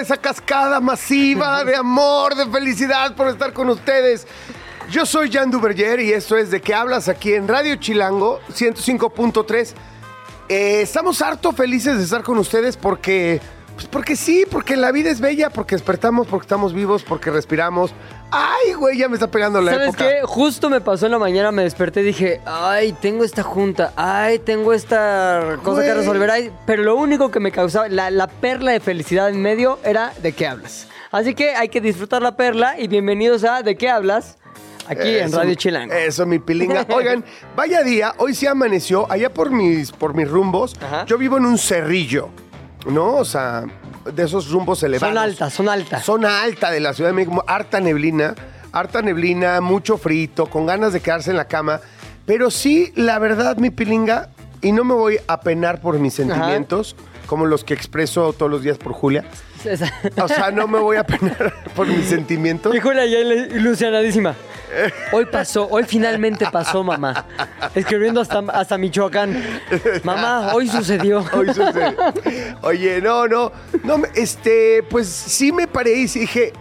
Esa cascada masiva de amor, de felicidad por estar con ustedes. Yo soy Jan Duverger y esto es De qué hablas aquí en Radio Chilango 105.3. Eh, estamos harto felices de estar con ustedes porque, pues porque sí, porque la vida es bella, porque despertamos, porque estamos vivos, porque respiramos. Ay, güey, ya me está pegando la ¿Sabes época. qué? Justo me pasó en la mañana, me desperté y dije, ay, tengo esta junta, ay, tengo esta cosa que resolver, ay, pero lo único que me causaba, la, la perla de felicidad en medio era de qué hablas. Así que hay que disfrutar la perla y bienvenidos a De qué hablas, aquí en Eso, Radio Chilango. Eso, mi pilinga. Oigan, vaya día, hoy sí amaneció, allá por mis, por mis rumbos. Ajá. Yo vivo en un cerrillo, ¿no? O sea, de esos rumbos elevados. son altas, son altas. Zona alta de la Ciudad de México, harta neblina, harta neblina, mucho frito, con ganas de quedarse en la cama. Pero sí, la verdad, mi pilinga, y no me voy a penar por mis sentimientos, como los que expreso todos los días por Julia. Esa- O sea, no me voy a penar por mis sentimientos. Y Julia ya ilu- ilusionadísima. Hoy pasó, hoy finalmente pasó, mamá. Escribiendo hasta, hasta Michoacán. Mamá, hoy sucedió. Hoy sucede. Oye, no, no, no, este, pues sí me paré y dije,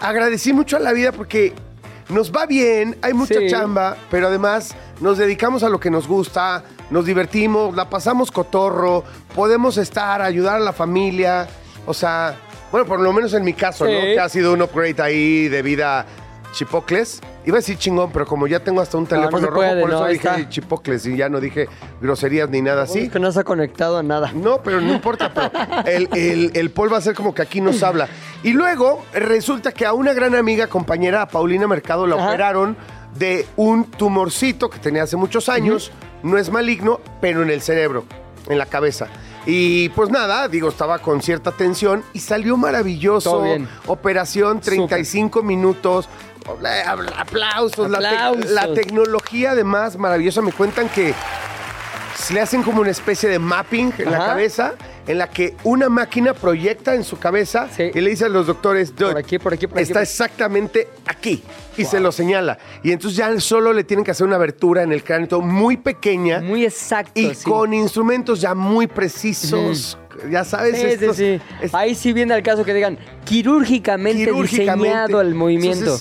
agradecí mucho a la vida porque nos va bien, hay mucha Sí. chamba, pero además nos dedicamos a lo que nos gusta, nos divertimos, la pasamos cotorro, podemos estar, ayudar a la familia, o sea, bueno, por lo menos en mi caso, ¿no? Que ha sido un upgrade ahí de vida chipocles. Iba a decir chingón, pero como ya tengo hasta un no teléfono rojo, puede, por eso ahí dije está. chipocles y ya no dije groserías ni nada así. Es que no se ha conectado a nada. No, pero no importa, pero el, el, el Paul va a ser como que aquí nos habla. Y luego resulta que a una gran amiga, compañera, a Paulina Mercado, la Ajá. operaron de un tumorcito que tenía hace muchos años. No es maligno, pero en el cerebro, en la cabeza. Y pues nada, digo, estaba con cierta tensión y salió maravilloso. Todo bien. Operación 35 minutos. Aplausos. La, tecnología además maravillosa. Me cuentan que se le hacen como una especie de mapping en la cabeza, en la que una máquina proyecta en su cabeza Sí. y le dice a los doctores, "Dude, Por aquí, por aquí, por aquí, está por aquí". exactamente aquí. Y se lo señala. Y entonces ya solo le tienen que hacer una abertura en el cráneo muy pequeña Muy exacto. y sí. con instrumentos ya muy precisos. Ya sabes, Sí, sí, estos- sí. es- Ahí sí viene al caso que digan quirúrgicamente, quirúrgicamente. diseñado el movimiento.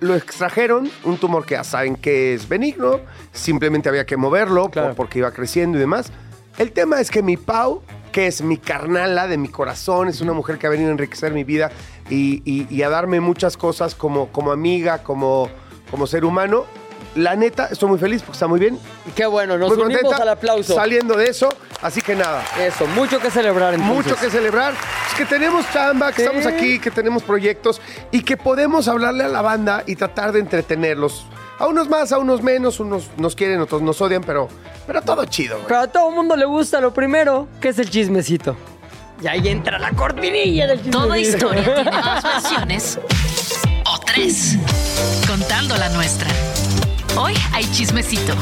Lo extrajeron, un tumor que ya saben que es benigno, simplemente había que moverlo Claro. porque iba creciendo y demás. El tema es que mi Pau, que es mi carnala de mi corazón, es una mujer que ha venido a enriquecer mi vida y, y- y a darme muchas cosas como, como amiga, como, como ser humano. La neta, estoy muy feliz porque está muy bien. Qué bueno, nos muy unimos contenta, al aplauso. Saliendo de eso, así que nada. Eso, mucho que celebrar entonces. Mucho que celebrar. Es que tenemos chamba, que estamos aquí, que tenemos proyectos y que podemos hablarle a la banda y tratar de entretenerlos. A unos más, a unos menos, unos nos quieren, otros nos odian, pero, pero todo chido, güey. Pero a todo mundo le gusta lo primero, que es el chismecito. Y ahí entra la cortinilla del chismecito. Toda historia tiene dos versiones o tres, contando la nuestra. Hoy hay chismecito.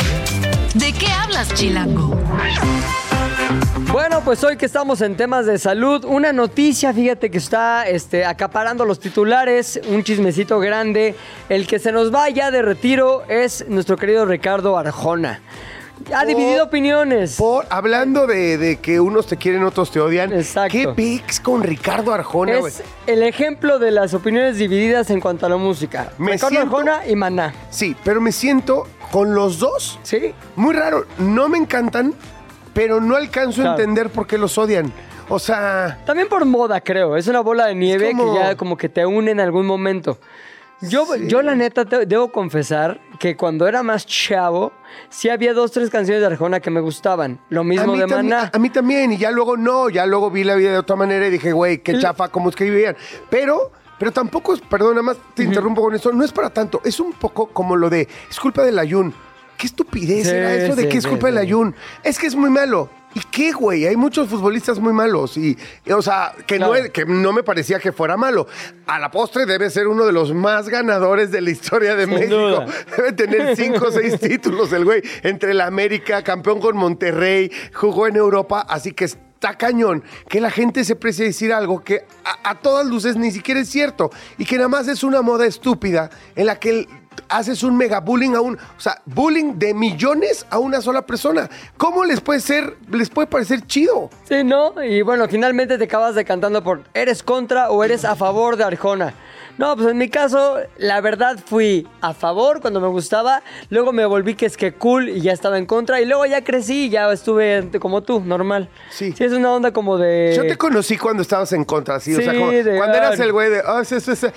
¿De qué hablas, Chilango? Bueno, pues hoy que estamos en temas de salud, una noticia, fíjate que está este, acaparando los titulares, un chismecito grande. El que se nos va ya de retiro es nuestro querido Ricardo Arjona. Ha dividido opiniones. Por, hablando de, de que unos te quieren, otros te odian. Exacto. ¿Qué pics con Ricardo Arjona, güey? Es el ejemplo de las opiniones divididas en cuanto a la música. Me Ricardo siento- Arjona y Maná. Sí, pero me siento con los dos ¿Sí? muy raro. No me encantan, pero no alcanzo a entender por qué los odian. O sea, También por moda, creo. Es una bola de nieve como- que ya como que te une en algún momento. Yo, Sí. yo la neta, te- debo confesar que cuando era más chavo, sí había dos, tres canciones de Arjona que me gustaban. Lo mismo de Maná. a mí también, y ya luego no, ya luego vi la vida de otra manera y dije, güey, qué chafa, cómo escribían. Pero, pero tampoco es, perdón, nada más te interrumpo con esto, no es para tanto, es un poco como lo de, es culpa del ayun. ¿Qué estupidez Sí, era eso de sí, que es culpa del ayun? Es que es muy malo. ¿Y qué, güey? Hay muchos futbolistas muy malos. Y, y, o sea, que, no, Claro. que no me parecía que fuera malo. A la postre debe ser uno de los más ganadores de la historia de Sin México. duda. Debe tener cinco o seis títulos el güey. Entre la América, campeón con Monterrey, jugó en Europa. Así que está cañón que la gente se precie a decir algo que a, a todas luces ni siquiera es cierto. Y que nada más es una moda estúpida en la que el- haces un mega bullying a un, o sea, bullying de millones a una sola persona. ¿Cómo les puede ser, les puede parecer chido? Sí, ¿no? Y bueno, finalmente te acabas decantando por ¿eres contra o eres a favor de Arjona? No, pues en mi caso, la verdad fui a favor cuando me gustaba, luego me volví que es que cool y ya estaba en contra, y luego ya crecí y ya estuve como tú, normal. Sí. Sí, es una onda como de... Yo te conocí cuando estabas en contra, sí, o sea, como- de- cuando eras el güey de, ah, es, es, es,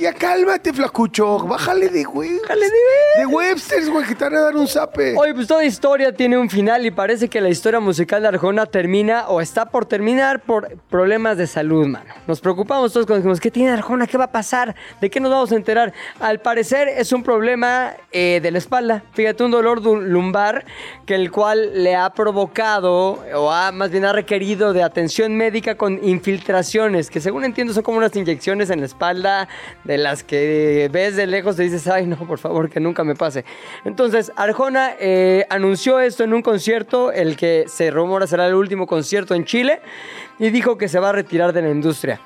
ya cálmate, flacucho, bájale de güey. Bájale de- De Websters, güey, que te van a dar un zape. Oye, pues toda historia tiene un final y parece que la historia musical de Arjona termina o está por terminar por problemas de salud, mano. Nos preocupamos todos cuando dijimos, ¿qué tiene Arjona? ¿Qué va a pasar? ¿De qué nos vamos a enterar? Al parecer es un problema eh, de la espalda. Fíjate, un dolor lumbar que el cual le ha provocado o ha más bien ha requerido de atención médica con infiltraciones, que según entiendo son como unas inyecciones en la espalda de las que ves de lejos y dices, ay no, por favor, que nunca me pase. Entonces, Arjona eh, anunció esto en un concierto, el que se rumora será el último concierto en Chile, y dijo que se va a retirar de la industria.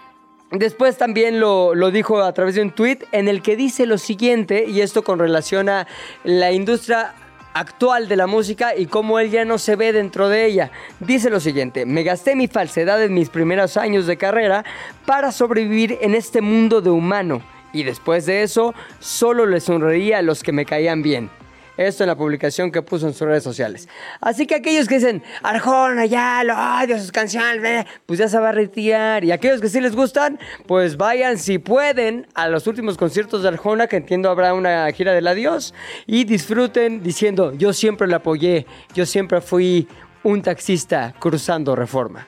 Después también lo, lo dijo a través de un tweet en el que dice lo siguiente, y esto con relación a la industria actual de la música y cómo él ya no se ve dentro de ella. Dice lo siguiente, me gasté mi falsedad en mis primeros años de carrera para sobrevivir en este mundo de humano y después de eso solo le sonreía a los que me caían bien. Esto en la publicación que puso en sus redes sociales. Así que aquellos que dicen, Arjona, ya lo odio, sus canciones, bleh", pues ya se va a retirar. Y aquellos que sí les gustan, pues vayan si pueden a los últimos conciertos de Arjona, que entiendo habrá una gira del adiós, y disfruten diciendo, yo siempre lo apoyé, yo siempre fui un taxista cruzando reforma.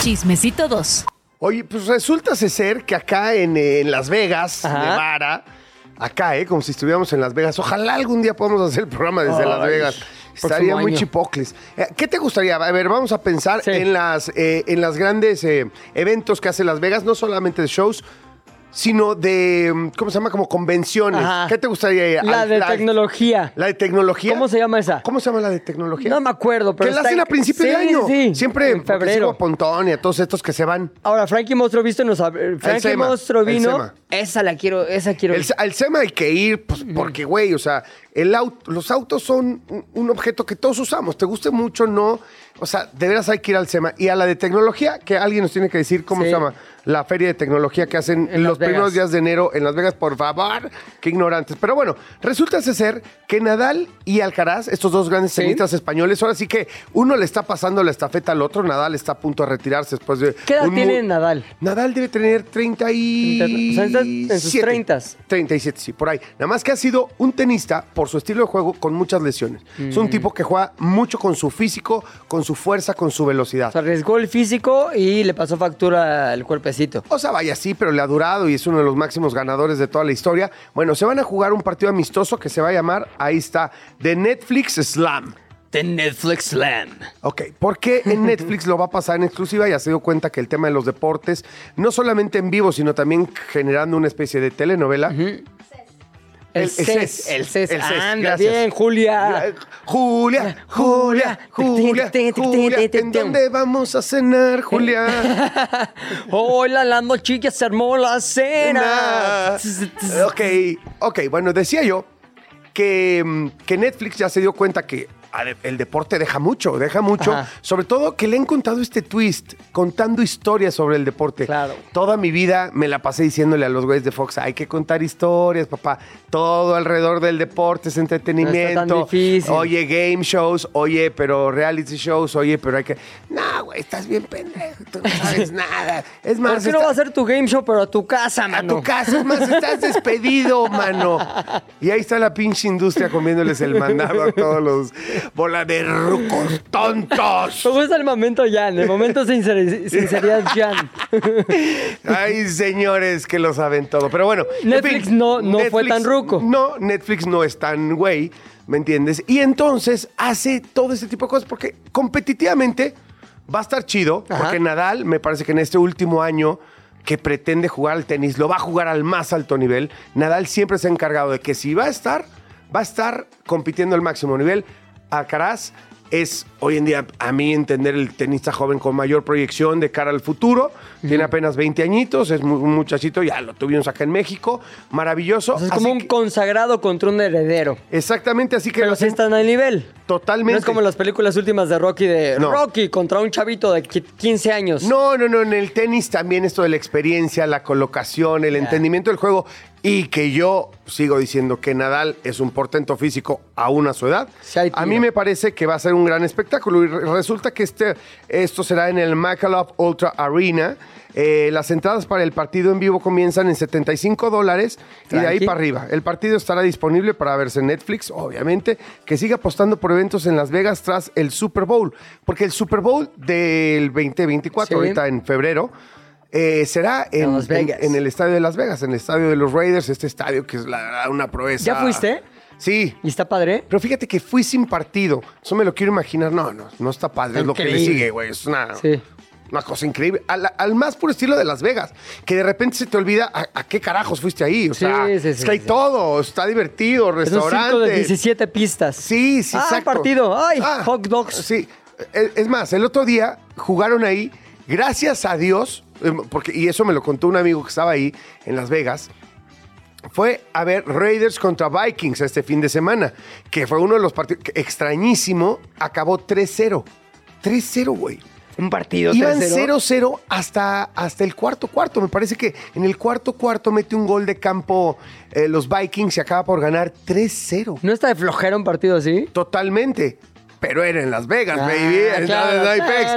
Chismecito 2. Oye, pues resulta ser que acá en, eh, en Las Vegas, Ajá. Nevada, acá, ¿eh? Como si estuviéramos en Las Vegas. Ojalá algún día podamos hacer el programa desde Ay, Las Vegas. Estaría muy año. chipocles. Eh, ¿Qué te gustaría? A ver, vamos a pensar Sí. en, las, eh, en las grandes eh, eventos que hace Las Vegas, no solamente de shows, sino de, mm, ¿cómo se llama? Como convenciones. Ajá. ¿Qué te gustaría ir? La Al- de tecnología. La de tecnología. ¿Cómo se llama esa? ¿Cómo se llama la de tecnología? No me acuerdo, pero que la hacen en- a principio Sí, de año. sí, Siempre en febrero. a Pontón y a todos estos que se van. Ahora, Frankie Monstruo Visto nos Frankie el vino. Esa la quiero, esa quiero. El, ir. al SEMA hay que ir, pues, porque, güey, o sea, el auto, los autos son un, objeto que todos usamos. Te guste mucho, no. O sea, de veras hay que ir al SEMA. Y a la de tecnología, que alguien nos tiene que decir cómo Sí. se llama. La feria de tecnología que hacen En los primeros días de enero en Las Vegas, por favor. Qué ignorantes. Pero bueno, resulta ser que Nadal y Alcaraz, estos dos grandes Sí. tenistas españoles, ahora sí que uno le está pasando la estafeta al otro. Nadal está a punto de retirarse después de. ¿Qué edad un tiene Nadal? Nadal debe tener 30 y... O sea, en sus 30s. 37, sí, por ahí. Nada más que ha sido un tenista por su estilo de juego con muchas lesiones. Es Mm. un tipo que juega mucho con su físico, con su fuerza, con su velocidad. Se arriesgó el físico y le pasó factura al cuerpecito. O sea, vaya sí, pero le ha durado y es uno de los máximos ganadores de toda la historia. Bueno, se van a jugar un partido amistoso que se va a llamar, ahí está, The Netflix Slam. The Netflix Slam. Ok, porque en Netflix lo va a pasar en exclusiva. Ya se dio cuenta que el tema de los deportes, no solamente en vivo, sino también generando una especie de telenovela. El, El- el CES. El CES. El CES, Anda gracias. bien, Julia. Julia, Julia, Julia, Julia, ¿en dónde vamos a cenar, Julia? Hola, la noche se armó la cena. ok, ok, bueno, decía yo que, mm, que Netflix ya se dio cuenta que el deporte deja mucho, deja mucho. Ajá. Sobre todo que le han contado este twist, contando historias sobre el deporte. Claro. Toda mi vida me la pasé diciéndole a los güeyes de Fox, hay que contar historias, papá. Todo alrededor del deporte es entretenimiento. No tan difícil. Oye, game shows, oye, pero reality shows, oye, pero hay que... No, güey, estás bien pendejo, tú no sabes nada. Es más, ¿Por qué no va a ser tu game show, pero a tu casa, a mano? tu casa, es más, estás despedido, mano. Y ahí está la pinche industria comiéndoles el mandado a todos los bola de rucos tontos. Me gusta el momento Jan, el momento sincer- sinceridad Jan. Ay, señores que lo saben todo. Pero bueno. en Netflix no- no fue tan ruco. No, Netflix no es tan güey. ¿me entiendes? Y entonces hace todo ese tipo de cosas porque competitivamente va a estar chido, Ajá. porque Nadal me parece que en este último año que pretende jugar al tenis, lo va a jugar al más alto nivel. Nadal siempre se ha encargado de que si va a estar, va a estar compitiendo al máximo nivel. Alcaraz es hoy en día, a mí entender, el tenista joven con mayor proyección de cara al futuro. Tiene apenas 20 añitos, es un muchachito, ya lo tuvimos acá en México. Maravilloso. O sea, es como un que- consagrado contra un heredero. exactamente, así que Pero sí están al nivel. totalmente. No es como las películas últimas de Rocky de No. Rocky contra un chavito de qui- 15 años. No, no, no. En el tenis también esto de la experiencia, la colocación, el entendimiento del juego. Y que yo sigo diciendo que Nadal es un portento físico aún a su edad. Sí a mí me parece que va a ser un gran espectáculo. Y re- resulta que este, esto será en el Michelob Ultra Arena. Eh, las entradas para el partido en vivo comienzan en 75 dólares y de ahí para arriba. El partido estará disponible para verse en Netflix, obviamente, que sigue apostando por eventos en Las Vegas tras el Super Bowl. Porque el Super Bowl del 2024, Sí. ahorita en febrero, eh, será en, Las Vegas. en- en el estadio de Las Vegas, en el estadio de los Raiders, este estadio que es la una proeza. ¿Ya fuiste? Sí. ¿Y está padre? Pero fíjate que fui sin partido. Eso me lo quiero imaginar. No, no, no está padre. Es lo que le sigue, güey. Es una, Sí. una cosa increíble. Al, al más puro estilo de Las Vegas. Que de repente se te olvida a, a qué carajos fuiste ahí. O Sí, sea, sí, es sí, que hay todo. Está divertido, Es un restaurante. circo de 17 pistas. Sí, sí, Ah, exacto. partido. Ay, Ah, hot dogs. Sí. Es, es más, el otro día jugaron ahí, gracias a Dios, porque, y eso me lo contó un amigo que estaba ahí en Las Vegas, fue a ver Raiders contra Vikings este fin de semana, que fue uno de los partidos extrañísimo, acabó 3-0. 3-0, güey. Un partido Iban 3-0. 0-0 hasta, hasta el cuarto cuarto. Me parece que en el cuarto cuarto mete un gol de campo eh, los Vikings y acaba por ganar 3-0. ¿No está de flojera un partido así? Totalmente. Pero era en Las Vegas, Ah, baby. claro, No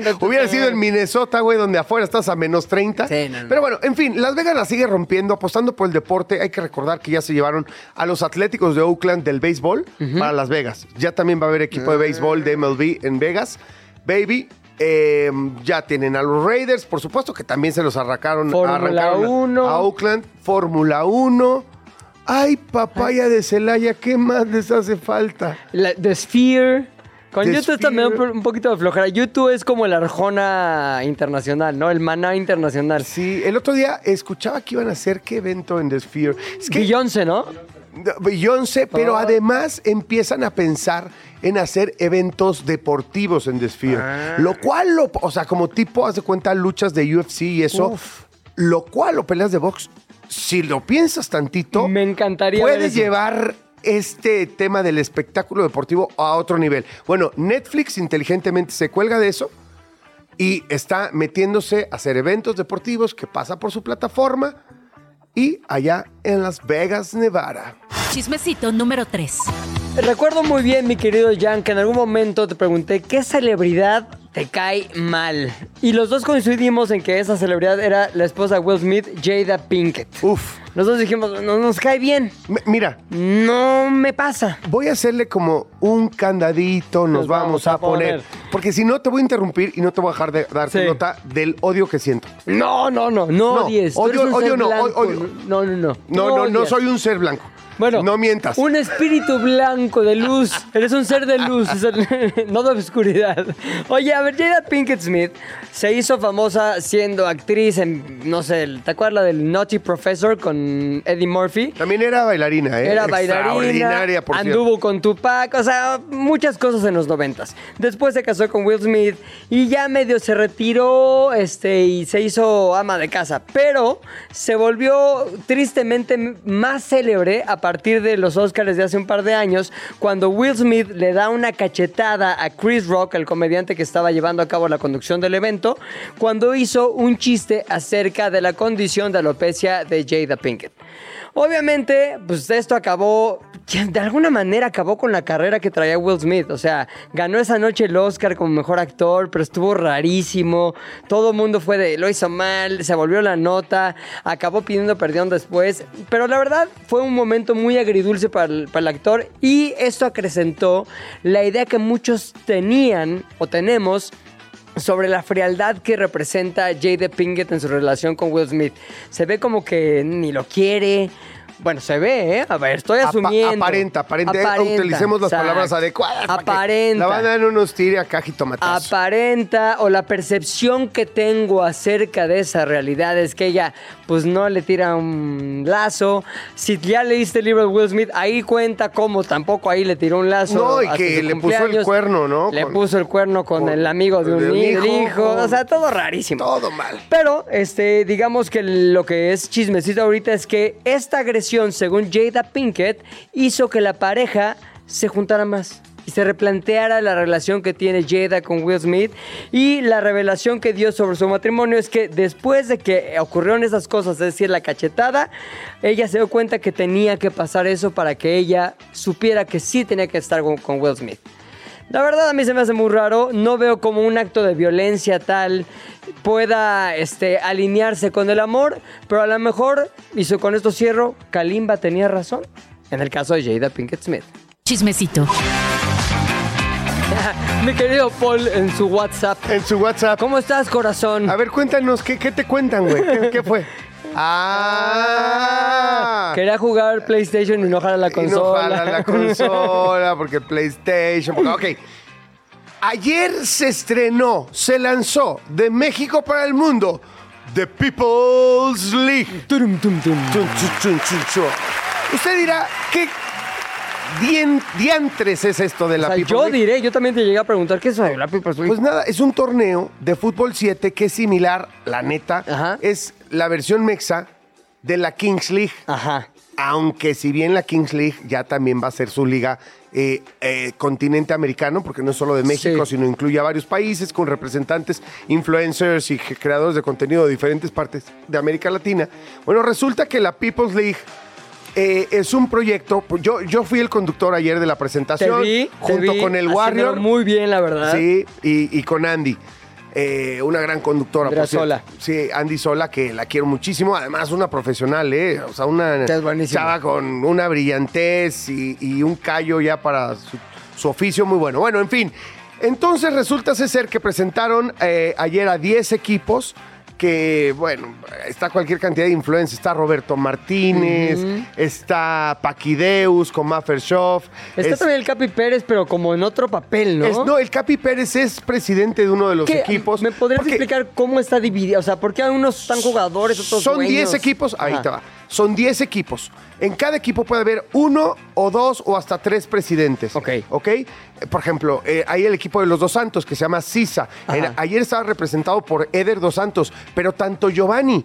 claro, Hubiera sido en Minnesota, güey, donde afuera estás a menos 30. Sí, no, no. Pero bueno, en fin, Las Vegas la sigue rompiendo, apostando por el deporte. Hay que recordar que ya se llevaron a los Atléticos de Oakland del béisbol para Las Vegas. Ya también va a haber equipo de béisbol de MLB en Vegas. Baby. eh, ya tienen a los Raiders, por supuesto que también se los arrancaron, a- 1. a Oakland, Fórmula 1. Ay, papaya de Celaya, ¿qué más les hace falta? La- The Sphere. Con The YouTube también un, poquito de flojera. YouTube es como el Arjona internacional, ¿no? El maná internacional. Sí, el otro día escuchaba que iban a hacer qué evento en The Sphere. Es que Beyoncé, ¿no? Beyoncé, pero Oh. además empiezan a pensar en hacer eventos deportivos en The Sphere. Ah. Lo cual, lo, o sea, como tipo, haz de cuenta, luchas de UFC y eso. Uf. Lo cual, o peleas de box, si lo piensas tantito, Me encantaría ver puede eso. llevar este tema del espectáculo deportivo a otro nivel. Bueno, Netflix inteligentemente se cuelga de eso y está metiéndose a hacer eventos deportivos que pasa por su plataforma y allá en Las Vegas, Nevada. Chismecito número 3. Recuerdo muy bien, mi querido Jan, que en algún momento te pregunté qué celebridad te cae mal. Y los dos coincidimos en que esa celebridad era la esposa de Will Smith, Jada Pinkett. Uf, Nosotros dijimos, no nos cae bien. M- mira, No me pasa. voy a hacerle como un candadito, nos Nos vamos, vamos a, poner. poner. Porque si no, te voy a interrumpir y no te voy a dejar de dar Sí. nota del odio que siento. No, no, no, no No, odies. Odio- odio no, odio. No, no, no. No, no, no odias. soy un ser blanco. Bueno, no mientas. Un espíritu blanco de luz. Eres un ser de luz, no de oscuridad. Oye, a ver, Jada Pinkett Smith se hizo famosa siendo actriz en, no sé, ¿te acuerdas la del Naughty Professor con Eddie Murphy? También era bailarina, ¿eh? Era bailarina, Extraordinaria, por cierto. anduvo con Tupac, o sea, muchas cosas en los noventas. Después se casó con Will Smith y ya medio se retiró este, y se hizo ama de casa. Pero se volvió tristemente más célebre a partir de los Oscars de hace un par de años, cuando Will Smith le da una cachetada a Chris Rock, el comediante que estaba llevando a cabo la conducción del evento, cuando hizo un chiste acerca de la condición de alopecia de Jada Pinkett. Obviamente, pues esto acabó, de alguna manera acabó con la carrera que traía Will Smith. O sea, ganó esa noche el Oscar como mejor actor, pero estuvo rarísimo. Todo el mundo fue de, lo hizo mal, se volvió la nota, acabó pidiendo perdón después. Pero la verdad fue un momento muy agridulce para el, para el actor y esto acrecentó la idea que muchos tenían o tenemos sobre la frialdad que representa Jada Pinkett en su relación con Will Smith. Se ve como que ni lo quiere. Bueno, se ve, ¿eh? A ver, estoy Apa- asumiendo. aparenta, aparenta, Aparenta, utilicemos las exacto. palabras adecuadas. Aparenta. La banda no nos tire a cajitomatazo. aparenta o la percepción que tengo acerca de esa realidad es que ella pues no le tira un lazo. Si ya leíste el libro de Will Smith, ahí cuenta cómo tampoco ahí le tiró un lazo. No, y que le puso el cuerno, ¿no? Le Con- puso el cuerno con, con- el amigo de un, de un hi- hijo, hijo. O sea, todo rarísimo. Todo mal. Pero, este, digamos que lo que es chismecito ahorita es que esta agresión, según Jada Pinkett, hizo que la pareja se juntara más y se replanteara la relación que tiene Jada con Will Smith. Y la revelación que dio sobre su matrimonio es que después de que ocurrieron esas cosas, es decir, la cachetada, ella se dio cuenta que tenía que pasar eso para que ella supiera que sí tenía que estar con, Will Smith. La verdad a mí se me hace muy raro, no veo como un acto de violencia tal pueda este, alinearse con el amor, pero a lo mejor, y con esto cierro, Kalimba tenía razón, en el caso de Jada Pinkett Smith. Chismecito. Mi querido Paul en su WhatsApp. En su WhatsApp. ¿Cómo estás, corazón? A ver, cuéntanos, ¿qué, qué te cuentan, güey? ¿Qué, qué fue? Ah. Quería jugar PlayStation y no jala la Y consola. no jala la consola, porque PlayStation. porque- ok. Ayer se estrenó, se lanzó de México para el mundo The People's League. Tum, tum. Usted dirá, ¿qué dien- diantres es esto de O la sea, People's yo League? diré, yo también te llegué a preguntar qué es eso de la People's League? Pues nada, es un torneo de fútbol 7 que es similar, la neta, Ajá. es la versión mexa de la Kings League. Ajá. Aunque si bien la Kings League ya también va a ser su liga eh, eh, continente americano, porque no es solo de México, Sí. sino incluye a varios países con representantes, influencers y creadores de contenido de diferentes partes de América Latina. Bueno, resulta que la People's League eh, es un proyecto, yo, yo fui el conductor ayer de la Te presentación, te junto vi con el Warrior. muy bien, la verdad. Sí, y, y con Andy. eh, una gran conductora, Andrea por. Sola. Sí, Andy Sola, que la quiero muchísimo. Además, una profesional, ¿eh? O sea, una chava con una brillantez y, y un callo ya para su, su oficio muy bueno. Bueno, en fin. Entonces, resulta ser que presentaron eh, ayer a 10 equipos que, bueno, está cualquier cantidad de influencia. Está Roberto Martínez, está Paquideus con Maffershoff. Está es- también el Capi Pérez, pero como en otro papel, ¿no? es- no, el Capi Pérez es presidente de uno de los ¿Qué? equipos. ¿Me podrías porque explicar cómo está dividido? O sea, ¿por qué unos están jugadores, otros Son dueños? 10 equipos, ahí Ajá. te va. Son 10 equipos. En cada equipo puede haber uno o dos o hasta tres presidentes. Ok. ¿Ok? Por ejemplo, eh, hay el equipo de los Dos Santos que se llama. En- ayer estaba representado por Eder Dos Santos, pero tanto Giovanni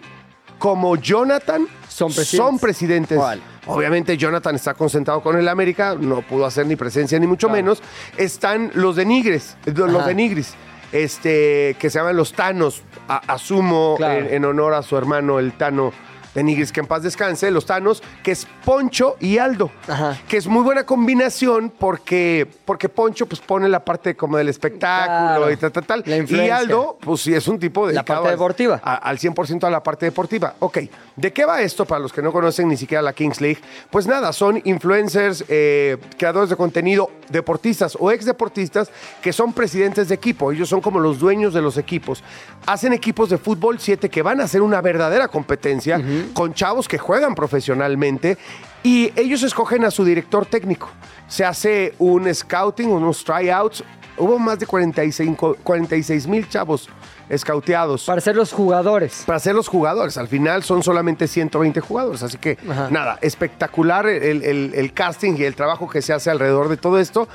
como Jonathan Son presidentes. presidentes. Órale. Obviamente Jonathan está concentrado con el América, no pudo hacer ni presencia ni mucho Claro. menos. Están los de Nigres, los Ajá. de Nigris, este, que se llaman los Tanos. A- asumo Claro. en, en honor a su hermano el Tano de Nigris, que en paz descanse, los Tanos, que es Poncho y Aldo. Ajá. Que es muy buena combinación porque, porque Poncho pues pone la parte como del espectáculo Claro. y tal, tal, tal. La Y. Aldo, pues sí, es un tipo de La parte deportiva. a- al 100% a la parte deportiva. Ok, ¿de qué va esto para los que no conocen ni siquiera la Kings League? Pues nada, son influencers, eh, creadores de contenido, deportistas o ex deportistas que son presidentes de equipo. Ellos son como los dueños de los equipos. Hacen equipos de fútbol 7 que van a hacer una verdadera competencia con chavos que juegan profesionalmente y ellos escogen a su director técnico. Se hace un scouting, unos tryouts. Hubo más de 45 46 mil chavos scouteados Para ser los jugadores. para ser los jugadores. Al final son solamente 120 jugadores. Así que Ajá. nada, espectacular el, el- el casting y el trabajo que se hace alrededor de todo esto.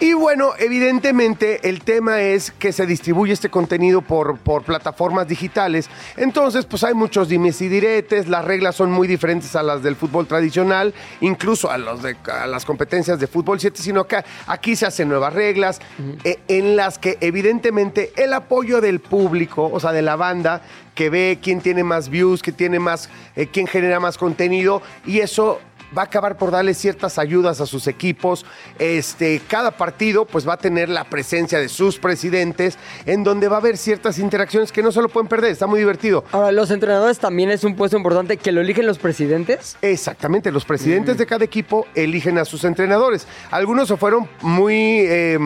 Y bueno, evidentemente el tema es que se distribuye este contenido por, por plataformas digitales. Entonces, pues hay muchos dimes y diretes, las reglas son muy diferentes a las del fútbol tradicional, incluso a, los de, a las competencias de fútbol 7, sino que aquí se hacen nuevas reglas eh, en las que evidentemente el apoyo del público, o sea, de la banda, que ve quién tiene más views, quién tiene más, eh, quién genera más contenido, y eso va a acabar por darle ciertas ayudas a sus equipos. Este, cada partido pues va a tener la presencia de sus presidentes, en donde va a haber ciertas interacciones que no se lo pueden perder. Está muy divertido. Ahora, los entrenadores también es un puesto importante que lo eligen los presidentes. Exactamente, los presidentes de cada equipo eligen a sus entrenadores. Algunos se fueron muy eh,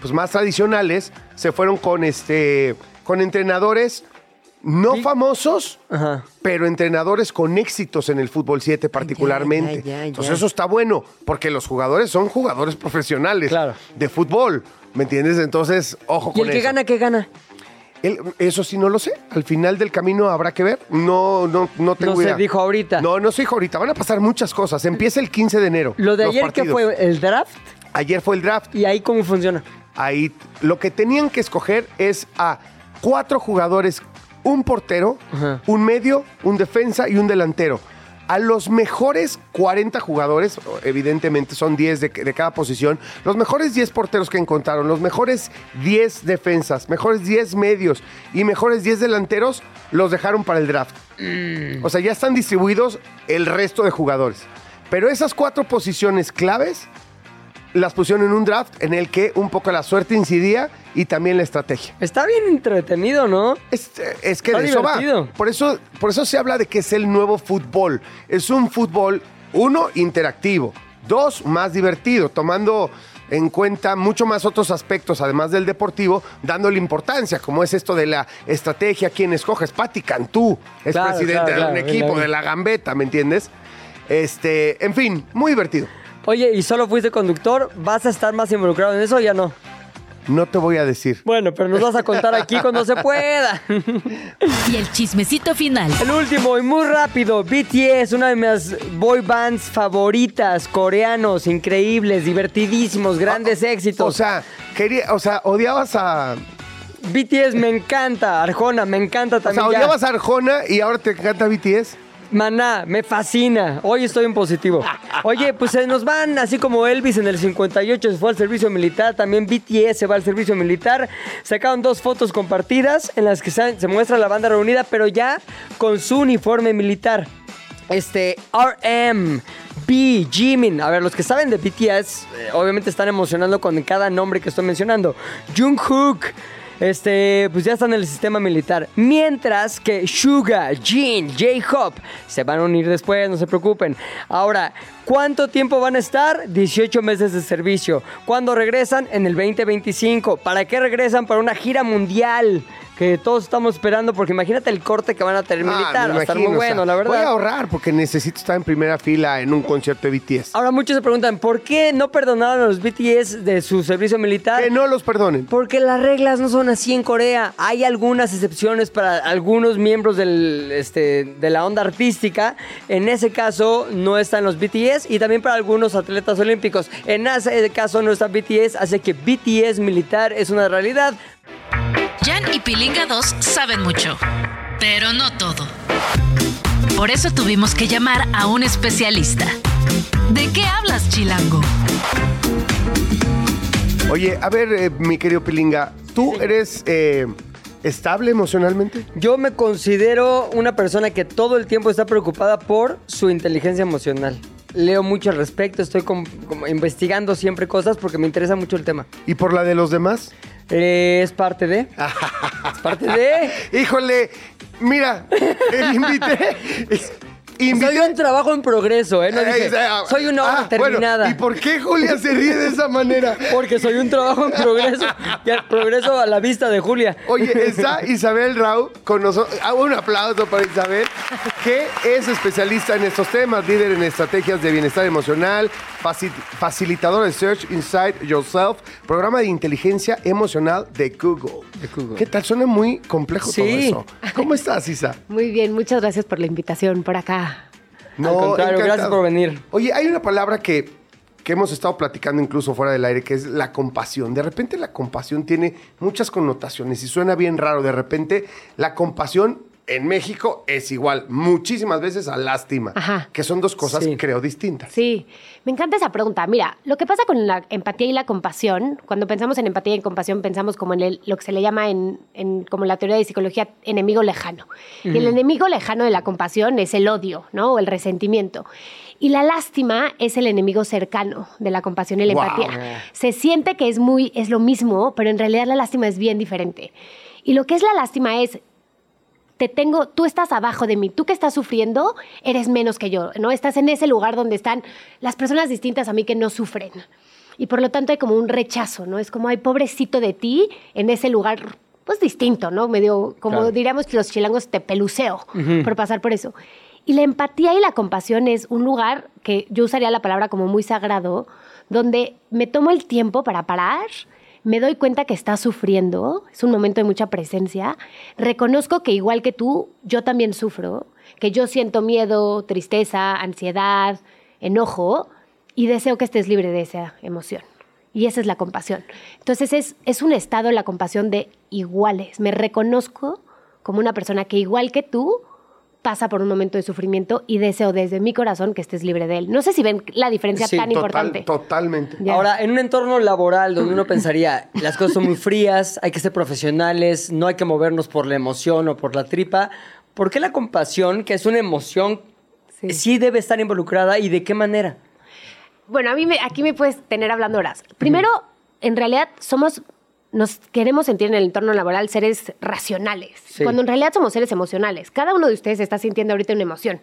pues más tradicionales, se fueron con este con entrenadores no famosos, Ajá. pero entrenadores con éxitos en el fútbol 7 particularmente. ya, ya, ya. Entonces eso está bueno, porque los jugadores son jugadores profesionales Claro. de fútbol, ¿me entiendes? Entonces, ojo ¿Y con el que gana, qué gana? El- eso sí no lo sé. Al final del camino habrá que ver. No, no, no tengo No se dijo ahorita. No, no se dijo ahorita. Van a pasar muchas cosas. Empieza el 15 de enero. Lo de ayer, ¿qué partidos. fue? ¿El draft? Ayer fue el draft. ¿Y ahí cómo funciona? Ahí lo que tenían que escoger es a cuatro jugadores, un portero, Ajá. un medio, un defensa y un delantero. A los mejores 40 jugadores, evidentemente son 10 de, de cada posición, los mejores 10 porteros que encontraron, los mejores 10 defensas, mejores 10 medios y mejores 10 delanteros, los dejaron para el draft. O sea, ya están distribuidos el resto de jugadores. Pero esas cuatro posiciones claves las pusieron en un draft en el que un poco la suerte incidía y también la estrategia. Está bien entretenido, ¿no? Es, es que Está de eso divertido. va. Por eso, por eso se habla de que es el nuevo fútbol. Es un fútbol, uno, interactivo. Dos, más divertido, tomando en cuenta mucho más otros aspectos, además del deportivo, dándole importancia, como es esto de la estrategia, quién escoges. Pati Cantú es Claro, presidente claro, de un equipo, de la gambeta, ¿me entiendes? Este, en fin, muy divertido. Oye, ¿y solo fuiste conductor? ¿Vas a estar más involucrado en eso o ya no? No te voy a decir. Bueno, pero nos vas a contar aquí cuando se pueda. Y el chismecito final. El último y muy rápido, BTS, una de mis boy bands favoritas, coreanos, increíbles, divertidísimos, grandes éxitos. O sea, quería, o sea, odiabas a. BTS me encanta, Arjona me encanta O sea, también. ya. odiabas a Arjona y ahora te encanta BTS. Maná, me fascina. Hoy estoy en positivo. Oye, pues se nos van, así como Elvis en el 58 se fue al servicio militar, también BTS se va al servicio militar. Sacaron dos fotos compartidas en las que se, muestra la banda reunida, pero ya con su uniforme militar. Este, RM, B, Jimin. A ver, los que saben de BTS, eh, obviamente están emocionando con cada nombre que estoy mencionando. Jungkook. Este, pues ya están en el sistema militar. Mientras que Suga, Jin, J-Hope se van a unir después, no se preocupen. Ahora, ¿cuánto tiempo van a estar? 18 meses de servicio. ¿Cuándo regresan? En el 2025. ¿Para qué regresan? Para una gira mundial que todos estamos esperando, porque imagínate el corte que van a tener militar. Ah, me Va a estar muy imagino, o sea, bueno, la verdad. Voy a ahorrar porque necesito estar en primera fila en un concierto de BTS. Ahora muchos se preguntan, ¿por qué no perdonaron a los BTS de su servicio militar? Que no los perdonen. Porque las reglas no son así en Corea. Hay algunas excepciones para algunos miembros del, este, de la onda artística. En ese caso no están los BTS y también para algunos atletas olímpicos. En ese caso no está BTS, así que BTS militar es una realidad. Jan y Pilinga 2 saben mucho, pero no todo. Por eso tuvimos que llamar a un especialista. ¿De qué hablas, Chilango? Oye, a ver, eh, mi querido Pilinga, ¿tú eres eh, estable emocionalmente? Yo me considero una persona que todo el tiempo está preocupada por su inteligencia emocional. Leo mucho al respecto, estoy como investigando siempre cosas porque me interesa mucho el tema. ¿Y por la de los demás? Eh, es parte de. es parte de. Híjole, mira, el invité. invité Soy un trabajo en progreso, ¿eh? No dije, soy una obra ah, bueno, terminada. ¿Y por qué Julia se ríe de esa manera? Porque soy un trabajo en progreso. Y al progreso a la vista de Julia. Oye, está Isabel Rau con nosotros. Hago un aplauso para Isabel, que es especialista en estos temas, líder en estrategias de bienestar emocional, faci- facilitadora de Search Inside Yourself, programa de inteligencia emocional de Google. De Google. ¿Qué tal? Suena muy complejo Sí. todo eso. ¿Cómo estás, Isa? Muy bien, muchas gracias por la invitación por acá. Al contrario, gracias por venir. Oye, hay una palabra que, que hemos estado platicando incluso fuera del aire, que es la compasión. De repente la compasión tiene muchas connotaciones y suena bien raro. De repente la compasión en México es igual muchísimas veces a lástima, Ajá. que son dos cosas, Sí. creo, distintas. Sí, me encanta esa pregunta. Mira, lo que pasa con la empatía y la compasión, cuando pensamos en empatía y compasión, pensamos como en el- lo que se le llama en, en- como la teoría de psicología enemigo lejano. Y el enemigo lejano de la compasión es el odio, ¿no? O el resentimiento. Y la lástima es el enemigo cercano de la compasión y la Wow. empatía. Se siente que es muy, es lo mismo, pero en realidad la lástima es bien diferente. Y lo que es la lástima es te tengo, tú estás abajo de mí, tú que estás sufriendo, eres menos que yo, ¿no? Estás en ese lugar donde están las personas distintas a mí que no sufren. Y por lo tanto hay como un rechazo, ¿no? Es como, ay, pobrecito de ti, en ese lugar, pues distinto, ¿no? Medio, como Claro. diríamos los chilangos, te peluceo por pasar por eso. Y la empatía y la compasión es un lugar que yo usaría la palabra como muy sagrado, donde me tomo el tiempo para parar, me doy cuenta que estás sufriendo, es un momento de mucha presencia, reconozco que igual que tú, yo también sufro, que yo siento miedo, tristeza, ansiedad, enojo, y deseo que estés libre de esa emoción. Y esa es la compasión. Entonces es, es un estado, la compasión de iguales. Me reconozco como una persona que igual que tú pasa por un momento de sufrimiento y deseo desde mi corazón que estés libre de él. No sé si ven la diferencia Sí, tan Total- importante. totalmente. Ya. Ahora, en un entorno laboral donde uno pensaría, las cosas son muy frías, hay que ser profesionales, no hay que movernos por la emoción o por la tripa, ¿por qué la compasión, que es una emoción, Sí. sí, debe estar involucrada y de qué manera? Bueno, a mí me- aquí me puedes tener hablando horas. Primero, en realidad somos, nos queremos sentir en el entorno laboral seres racionales, Sí. cuando en realidad somos seres emocionales. Cada uno de ustedes está sintiendo ahorita una emoción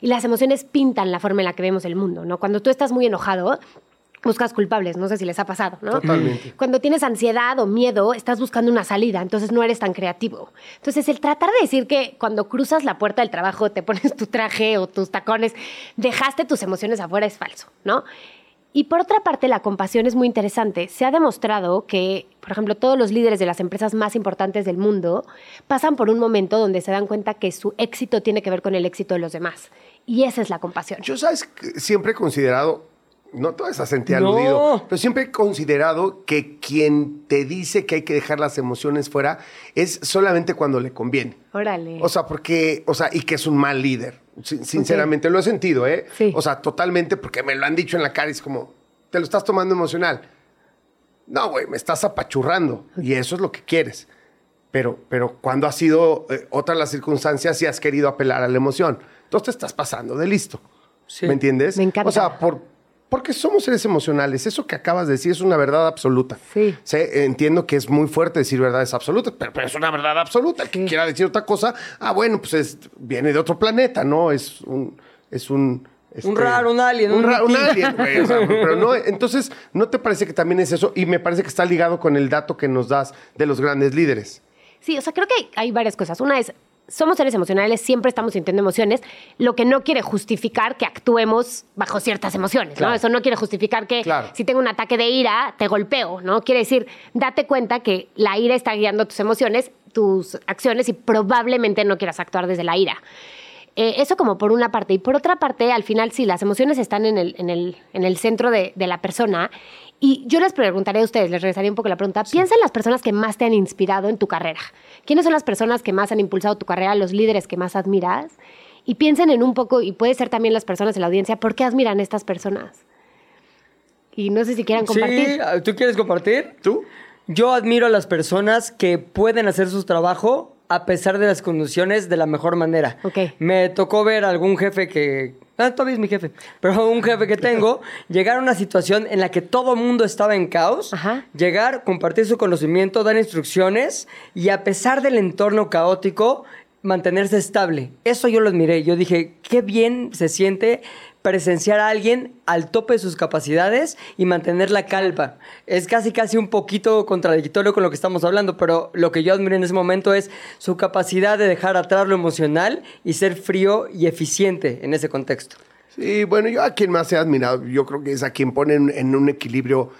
y las emociones pintan la forma en la que vemos el mundo, ¿no? Cuando tú estás muy enojado, buscas culpables, no sé si les ha pasado, ¿no? Totalmente. Cuando tienes ansiedad o miedo, estás buscando una salida, entonces no eres tan creativo. Entonces, el tratar de decir que cuando cruzas la puerta del trabajo te pones tu traje o tus tacones, dejaste tus emociones afuera es falso, ¿no? Y por otra parte, la compasión es muy interesante. Se ha demostrado que, por ejemplo, todos los líderes de las empresas más importantes del mundo pasan por un momento donde se dan cuenta que su éxito tiene que ver con el éxito de los demás. Y esa es la compasión. Yo, ¿sabes? Siempre he considerado, no te vas a sentir No. aludido, pero siempre he considerado que quien te dice que hay que dejar las emociones fuera es solamente cuando le conviene. Órale. O sea, porque, o sea, y que es un mal líder. Sin- Sinceramente, lo he sentido, ¿eh? Sí. O sea, totalmente, porque me lo han dicho en la cara y es como, te lo estás tomando emocional. No, güey, me estás apachurrando y eso es lo que quieres. Pero, pero cuando ha sido eh, otras las circunstancias y has querido apelar a la emoción, entonces te estás pasando de listo. Sí. ¿Me entiendes? Me encanta. O sea, por, porque somos seres emocionales. Eso que acabas de decir es una verdad absoluta. Sí. Sé, entiendo que es muy fuerte decir verdades absolutas, pero, pero es una verdad absoluta. El que quiera decir otra cosa, ah, bueno, pues es- viene de otro planeta, ¿no? Es un. Es un este, raro, un alien, Un, un ra- un alien, güey. o sea, pero no, entonces, ¿no te parece que también es eso? Y me parece que está ligado con el dato que nos das de los grandes líderes. Sí, o sea, creo que hay, hay varias cosas. Una es, somos seres emocionales, siempre estamos sintiendo emociones, lo que no quiere justificar que actuemos bajo ciertas emociones, Claro. ¿no? Eso no quiere justificar que Claro. si tengo un ataque de ira, te golpeo, ¿no? Quiere decir, date cuenta que la ira está guiando tus emociones, tus acciones y probablemente no quieras actuar desde la ira. Eh, eso como por una parte. Y por otra parte, al final, sí, las emociones están en el, en el, en el centro de, de la persona. Y yo les preguntaré a ustedes, les regresaría un poco la pregunta. Piensa en las personas que más te han inspirado en tu carrera. ¿Quiénes son las personas que más han impulsado tu carrera, los líderes que más admiras? Y piensen en un poco, y puede ser también las personas de la audiencia, ¿por qué admiran a estas personas? Y no sé si quieran compartir. Sí, ¿tú quieres compartir? ¿Tú? Yo admiro a las personas que pueden hacer su trabajo a pesar de las condiciones de la mejor manera. Ok. Me tocó ver a algún jefe que... Ah, todavía es mi jefe. Pero un jefe que tengo, llegar a una situación en la que todo el mundo estaba en caos, Ajá. llegar, compartir su conocimiento, dar instrucciones y a pesar del entorno caótico, mantenerse estable. Eso yo lo admiré. Yo dije, qué bien se siente presenciar a alguien al tope de sus capacidades y mantener la calma. Es casi casi un poquito contradictorio con lo que estamos hablando, pero lo que yo admiré en ese momento es su capacidad de dejar atrás lo emocional y ser frío y eficiente en ese contexto. Sí, bueno, yo a quien más he admirado, yo creo que es a quien pone en, en un equilibrio.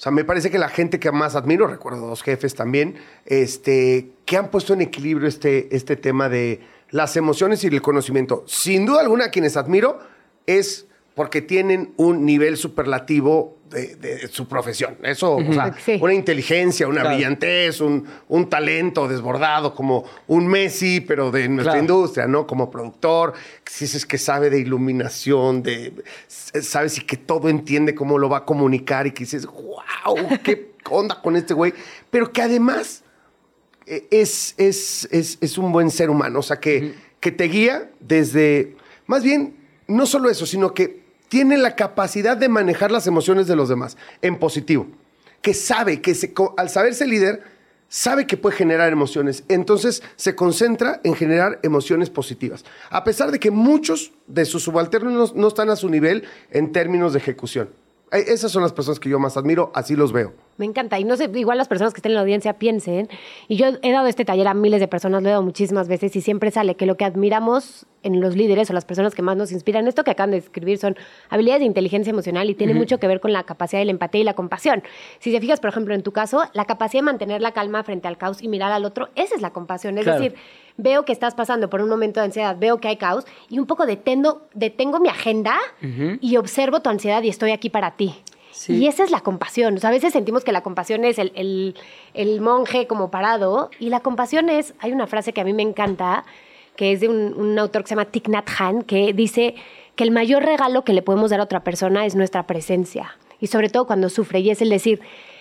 O sea, me parece que la gente que más admiro, recuerdo dos jefes también, este, que han puesto en equilibrio este, este tema de las emociones y el conocimiento. Sin duda alguna, a quienes admiro es porque tienen un nivel superlativo de, de su profesión. Eso, o sea, Sí. una inteligencia, una Claro. brillantez, un, un talento desbordado, como un Messi, pero de nuestra Claro. industria, ¿no? Como productor, si es que sabe de iluminación, de, sabes y que todo entiende cómo lo va a comunicar y que dices, wow, qué onda con este güey. Pero que además eh, es, es, es, es un buen ser humano, o sea, que, que te guía desde, más bien, no solo eso, sino que tiene la capacidad de manejar las emociones de los demás en positivo, que sabe que se- al saberse líder, sabe que puede generar emociones, entonces se concentra en generar emociones positivas, a pesar de que muchos de sus subalternos no, no están a su nivel en términos de ejecución. Eh, Esas son las personas que yo más admiro, así los veo. Me encanta. Y no sé, igual las personas que estén en la audiencia piensen. Y yo he dado este taller a miles de personas, lo he dado muchísimas veces y siempre sale que lo que admiramos en los líderes o las personas que más nos inspiran, esto que acaban de describir son habilidades de inteligencia emocional y tiene mucho que ver con la capacidad de la empatía y la compasión. Si te fijas, por ejemplo, en tu caso, la capacidad de mantener la calma frente al caos y mirar al otro, esa es la compasión. Es Claro. decir, veo que estás pasando por un momento de ansiedad, veo que hay caos y un poco detendo, detengo mi agenda y observo tu ansiedad y estoy aquí para ti. Sí. Y esa es la compasión. O sea, a veces sentimos que la compasión es el, el- el monje como parado y la compasión es, hay una frase que a mí me encanta, que es de un, un autor que se llama Thich Nhat Hanh, que dice que el mayor regalo que le podemos dar a otra persona es nuestra presencia. Y sobre todo cuando sufre. Y es el decir,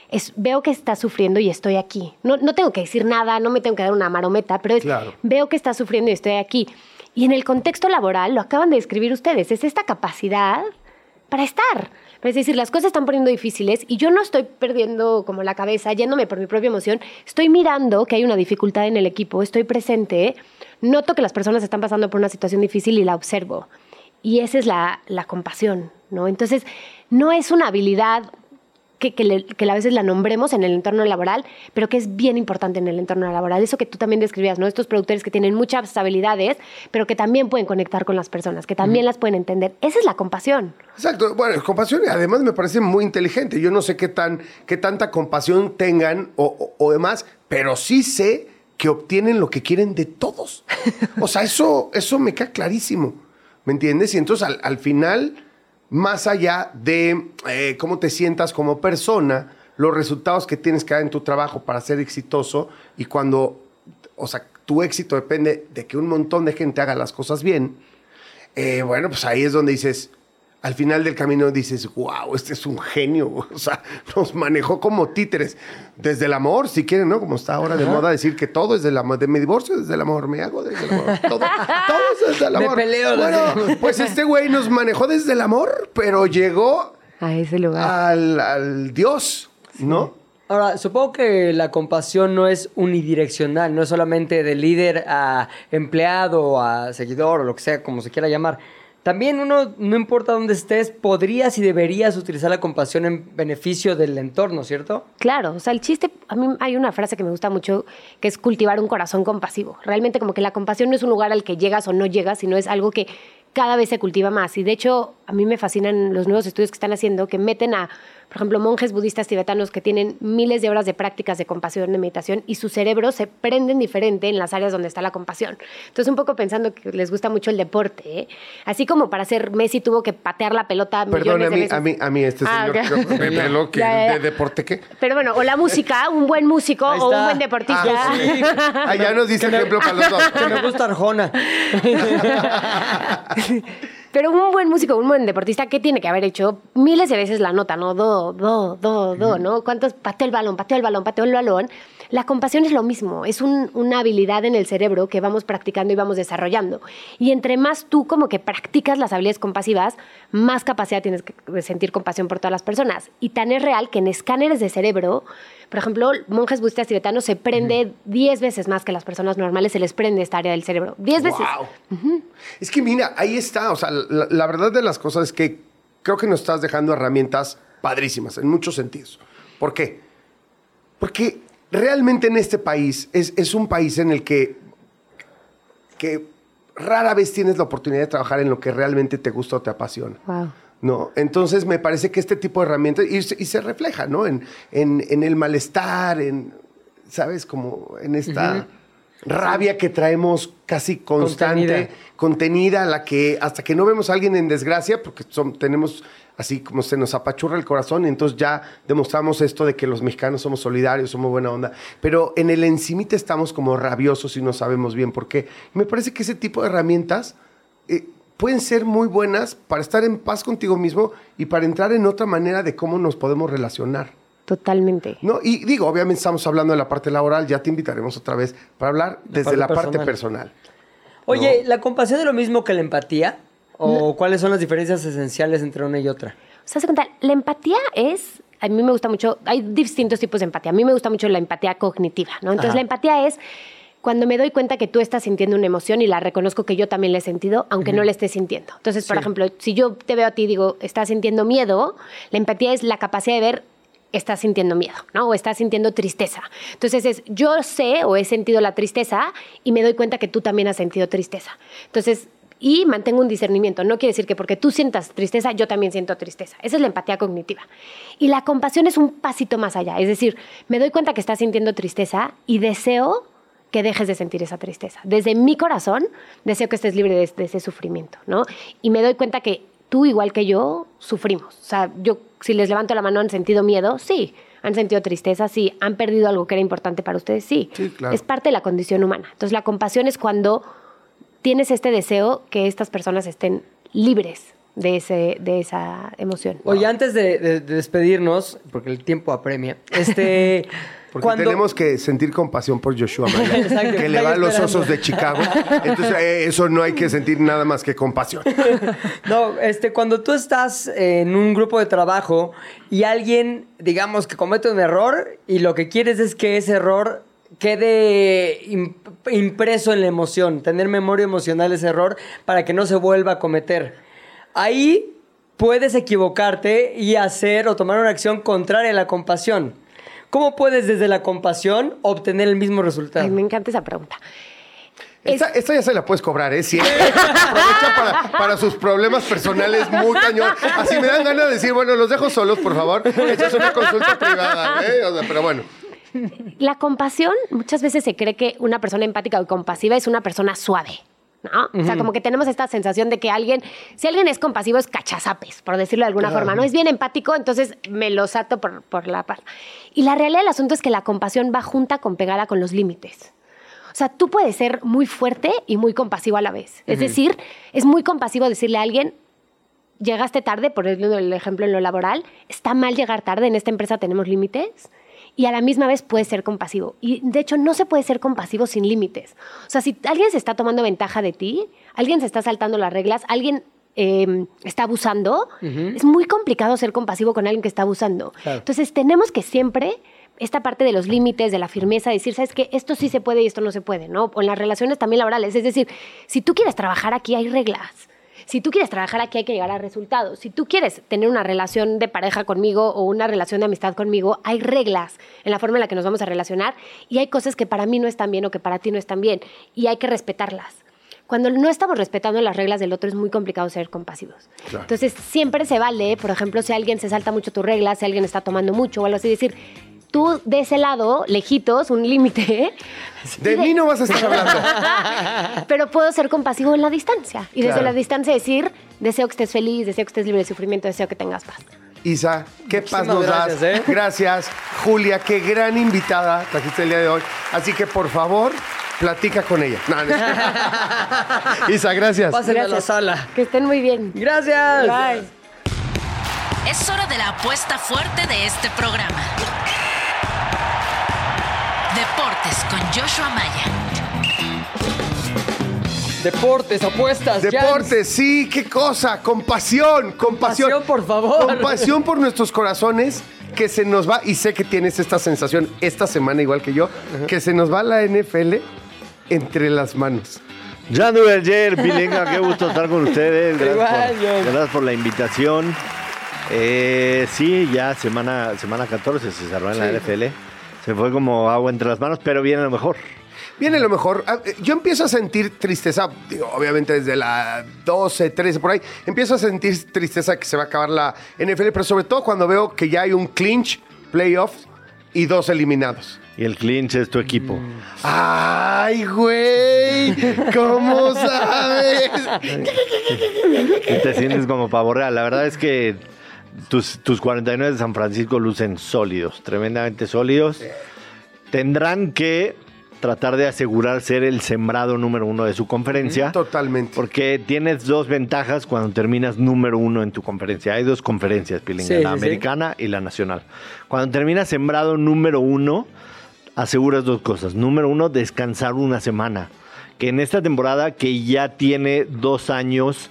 es, veo que está sufriendo y estoy aquí. No, no tengo que decir nada, no me tengo que dar una marometa, pero es, Claro. veo que está sufriendo y estoy aquí. Y en el contexto laboral, lo acaban de describir ustedes, es esta capacidad para estar. Es decir, las cosas están poniendo difíciles y yo no estoy perdiendo como la cabeza, yéndome por mi propia emoción. Estoy mirando que hay una dificultad en el equipo, estoy presente, noto que las personas están pasando por una situación difícil y la observo. Y esa es la, la compasión, ¿no? Entonces, no es una habilidad que, que, le- que a veces la nombremos en el entorno laboral, pero que es bien importante en el entorno laboral. Eso que tú también describías, ¿no? Estos productores que tienen muchas habilidades, pero que también pueden conectar con las personas, que también las pueden entender. Esa es la compasión. Exacto, bueno, compasión además me parece muy inteligente. Yo no sé qué, tan, qué tanta compasión tengan o, o- o demás, pero sí sé que obtienen lo que quieren de todos. O sea, eso, eso me queda clarísimo, ¿me entiendes? Y entonces al, al final, más allá de eh, cómo te sientas como persona, los resultados que tienes que dar en tu trabajo para ser exitoso y cuando, o sea, tu éxito depende de que un montón de gente haga las cosas bien, eh, bueno, pues ahí es donde dices, al final del camino dices, wow, este es un genio. O sea, nos manejó como títeres. Desde el amor, si quieren, ¿no? Como está ahora de moda decir que todo es del amor. De mi divorcio desde el amor, me hago desde el amor. Todo, todo es desde el Me amor. peleo desde el Bueno, pues este güey nos manejó desde el amor, pero llegó A ese lugar. al, al Dios, ¿no? Ahora, supongo que la compasión no es unidireccional, no es solamente de líder a empleado, a seguidor o lo que sea, como se quiera llamar. También uno, no importa dónde estés, podrías y deberías utilizar la compasión en beneficio del entorno, ¿cierto? Claro, o sea, el chiste, a mí hay una frase que me gusta mucho, que es cultivar un corazón compasivo. Realmente como que la compasión no es un lugar al que llegas o no llegas, sino es algo que cada vez se cultiva más. Y de hecho, a mí me fascinan los nuevos estudios que están haciendo, que meten a, por ejemplo, monjes budistas tibetanos que tienen miles de horas de prácticas de compasión, de meditación, y sus cerebros se prenden diferente en las áreas donde está la compasión. Entonces, un poco pensando que les gusta mucho el deporte, ¿eh? así como para ser Messi tuvo que patear la pelota Perdón, a de mí, veces. a mí, a mí este Ah, señor ok. que me peló que Ya, ya, de deporte qué. Pero bueno, o la música, un buen músico o un buen deportista. Ah, sí. Allá nos dice ejemplo para los dos. Que me gusta Arjona. Pero un buen músico, un buen deportista, ¿qué tiene que haber hecho? Miles de veces la nota, ¿no? Do, do, do, do, ¿no? ¿Cuántos? Pateó el balón, pateó el balón, pateó el balón. La compasión es lo mismo, es un- una habilidad en el cerebro que vamos practicando y vamos desarrollando. Y entre más tú como que practicas las habilidades compasivas, más capacidad tienes de sentir compasión por todas las personas. Y tan es real que en escáneres de cerebro, por ejemplo, monjes budistas tibetanos se prende 10 veces más que las personas normales, se les prende esta área del cerebro. 10 veces. Wow. Es que mira, ahí está. O sea, la, la verdad de las cosas es que creo que nos estás dejando herramientas padrísimas en muchos sentidos. ¿Por qué? Porque realmente en este país es, es un país en el que, que rara vez tienes la oportunidad de trabajar en lo que realmente te gusta o te apasiona. Wow. ¿no? Entonces me parece que este tipo de herramientas, y, se- y se refleja, ¿no? En, en- en el malestar, en, ¿sabes? Como en esta rabia que traemos casi constante, Contenida. contenida, la que hasta que no vemos a alguien en desgracia, porque son- tenemos así como se nos apachurra el corazón, y entonces ya demostramos esto de que los mexicanos somos solidarios, somos buena onda, pero en el encimita estamos como rabiosos y no sabemos bien por qué. Me parece que ese tipo de herramientas eh, pueden ser muy buenas para estar en paz contigo mismo y para entrar en otra manera de cómo nos podemos relacionar. Totalmente. ¿no? Y digo, obviamente estamos hablando de la parte laboral, ya te invitaremos otra vez para hablar desde parte la parte personal. personal. Oye, ¿la compasión es lo mismo que la empatía? ¿O cuáles son las diferencias esenciales entre una y otra? O sea, se cuenta, la empatía es, a mí me gusta mucho, hay distintos tipos de empatía. A mí me gusta mucho la empatía cognitiva, ¿no? Entonces, Ajá. la empatía es cuando me doy cuenta que tú estás sintiendo una emoción y la reconozco que yo también la he sentido, aunque no la estés sintiendo. Entonces, por Sí. ejemplo, si yo te veo a ti y digo, estás sintiendo miedo, la empatía es la capacidad de ver estás sintiendo miedo, ¿no? O estás sintiendo tristeza. Entonces es, yo sé o he sentido la tristeza y me doy cuenta que tú también has sentido tristeza. Entonces, y mantengo un discernimiento. No quiere decir que porque tú sientas tristeza, yo también siento tristeza. Esa es la empatía cognitiva. Y la compasión es un pasito más allá. Es decir, me doy cuenta que estás sintiendo tristeza y deseo que dejes de sentir esa tristeza. Desde mi corazón, deseo que estés libre de, de ese sufrimiento, ¿no? Y me doy cuenta que tú, igual que yo, sufrimos. O sea, yo, si les levanto la mano, ¿han sentido miedo? Sí. ¿Han sentido tristeza? Sí. ¿Han perdido algo que era importante para ustedes? Sí. Sí, claro. Es parte de la condición humana. Entonces, la compasión es cuando tienes este deseo que estas personas estén libres de, ese, de esa emoción. Oye, antes de, de- de despedirnos, porque el tiempo apremia, este... Porque cuando- tenemos que sentir compasión por Joshua Maya, Exacto, que le va a los osos de Chicago. Entonces, eh, eso no hay que sentir nada más que compasión. No, este, cuando tú estás en un grupo de trabajo y alguien, digamos, que comete un error y lo que quieres es que ese error quede imp- impreso en la emoción, tener memoria emocional ese error para que no se vuelva a cometer. Ahí puedes equivocarte y hacer o tomar una acción contraria a la compasión. ¿Cómo puedes desde la compasión obtener el mismo resultado? Ay, me encanta esa pregunta. Esta, esta ya se la puedes cobrar, ¿eh? Siempre. Aprovecha para, para sus problemas personales muy cañón. Así me dan ganas de decir, bueno, los dejo solos, por favor. Esta es una consulta privada, ¿eh? O sea, pero bueno. La compasión, muchas veces se cree que una persona empática o compasiva es una persona suave. ¿No? O sea, como que tenemos esta sensación de que alguien, si alguien es compasivo, es cachazapes, por decirlo de alguna forma, ¿no? Es bien empático, entonces me lo sato por, por la par. Y la realidad del asunto es que la compasión va junta con pegada con los límites. O sea, tú puedes ser muy fuerte y muy compasivo a la vez. Es decir, es muy compasivo decirle a alguien, llegaste tarde, por el ejemplo en lo laboral, está mal llegar tarde, en esta empresa tenemos límites, y a la misma vez puedes ser compasivo. Y de hecho no se puede ser compasivo sin límites. O sea, si alguien se está tomando ventaja de ti, alguien se está saltando las reglas, alguien eh, está abusando, es muy complicado ser compasivo con alguien que está abusando. Claro. Entonces tenemos que siempre esta parte de los límites, de la firmeza, decir, sabes que esto sí se puede y esto no se puede, ¿no? O en las relaciones también laborales. Es decir, si tú quieres trabajar aquí, hay reglas. Si tú quieres trabajar aquí, hay que llegar a resultados. Si tú quieres tener una relación de pareja conmigo o una relación de amistad conmigo, hay reglas en la forma en la que nos vamos a relacionar y hay cosas que para mí no están bien o que para ti no están bien y hay que respetarlas. Cuando no estamos respetando las reglas del otro es muy complicado ser compasivos. Entonces siempre se vale, por ejemplo, si alguien se salta mucho tus reglas, si alguien está tomando mucho o algo así, decir, tú de ese lado, lejitos, un límite, De mí no vas a estar hablando. pero puedo ser compasivo en la distancia. Y desde la distancia decir, deseo que estés feliz, deseo que estés libre de sufrimiento, deseo que tengas paz. Isa, qué paz Muchísimas nos gracias, das. ¿eh? Gracias, Julia, qué gran invitada trajiste el día de hoy. Así que, por favor, platica con ella. No, no. Isa, gracias. Pásenle a la sala. Que estén muy bien. Gracias. Bye. Es hora de la apuesta fuerte de este programa. Deportes con Joshua Maya. Deportes, apuestas. Deportes, sí, qué cosa. Compasión, compasión. Compasión, por favor. Compasión por nuestros corazones que se nos va, y sé que tienes esta sensación esta semana igual que yo, que se nos va la NFL entre las manos. Jan Duverger, Pilinga, qué gusto estar con ustedes. Gracias, Igual, por, John. gracias por la invitación. Eh, sí, ya semana, semana 14 se cerró en la NFL. Se fue como agua entre las manos, pero viene lo mejor. Viene lo mejor. Ah, eh, Yo empiezo a sentir tristeza, digo, obviamente desde la 12, 13, por ahí. Empiezo a sentir tristeza que se va a acabar la NFL, pero sobre todo cuando veo que ya hay un clinch, playoffs y dos eliminados. Y el clinch es tu equipo. ¡Ay, güey! ¿Cómo sabes? Y te sientes como pavo real. La verdad es que tus, tus 49 de San Francisco lucen sólidos, tremendamente sólidos. Tendrán que tratar de asegurar ser el sembrado número uno de su conferencia. Totalmente. Porque tienes dos ventajas cuando terminas número uno en tu conferencia. Hay dos conferencias, Pilinga, Sí, la sí, sí. americana y la nacional. Cuando terminas sembrado número uno, aseguras dos cosas. Número uno, descansar una semana. Que en esta temporada, que ya tiene dos años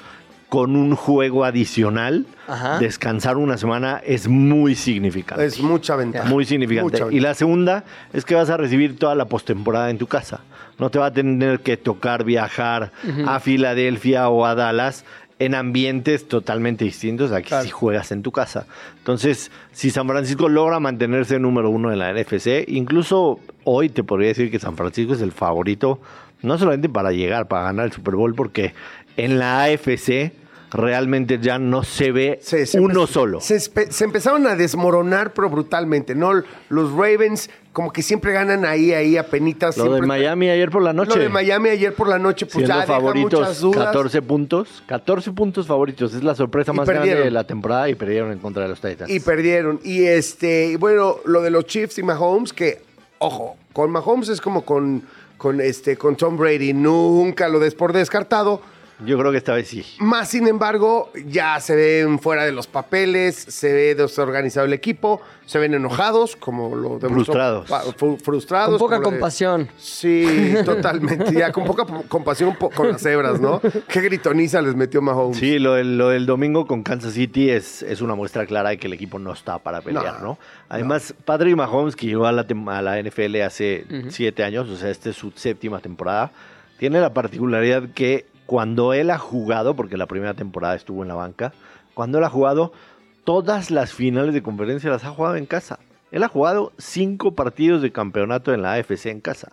con un juego adicional, Ajá. descansar una semana es muy significante. Es mucha ventaja. Muy significante. Mucha Y la segunda es que vas a recibir toda la postemporada en tu casa. No te va a tener que tocar viajar a Filadelfia o a Dallas en ambientes totalmente distintos a que Claro. si juegas en tu casa. Entonces, si San Francisco logra mantenerse número uno en la NFC, incluso hoy te podría decir que San Francisco es el favorito, no solamente para llegar, para ganar el Super Bowl, porque en la AFC realmente ya no se ve Se- se uno solo. Se, se empezaron a desmoronar, pero brutalmente, ¿no? Los Ravens, como que siempre ganan ahí, ahí, a penitas. Lo de Miami ayer por la noche. Lo de Miami ayer por la noche, pues siendo ya favoritos muchas dudas. 14 puntos. 14 puntos favoritos. Es la sorpresa Y más grande de la temporada y perdieron en contra de los Titans. Y perdieron. Y este, bueno, lo de los Chiefs y Mahomes, que, ojo, con Mahomes es como con, con, este, con Tom Brady, nunca lo des por descartado. Yo creo que esta vez sí. Más sin embargo, ya se ven fuera de los papeles, se ve desorganizado el equipo, se ven enojados, como lo demostró. Frustrados. Frustrados. Con poca de- compasión. Sí, totalmente. Ya con poca po- compasión po- con las cebras, ¿no? Qué gritoniza les metió Mahomes. Sí, lo del, lo del domingo con Kansas City es, es una muestra clara de que el equipo no está para pelear, No, ¿no? Además, Patrick Mahomes, que llegó a la, tem- a la NFL hace siete años, o sea, esta es su séptima temporada, tiene la particularidad que cuando él ha jugado, porque la primera temporada estuvo en la banca, cuando él ha jugado, todas las finales de conferencia las ha jugado en casa. Él ha jugado cinco partidos de campeonato en la AFC en casa.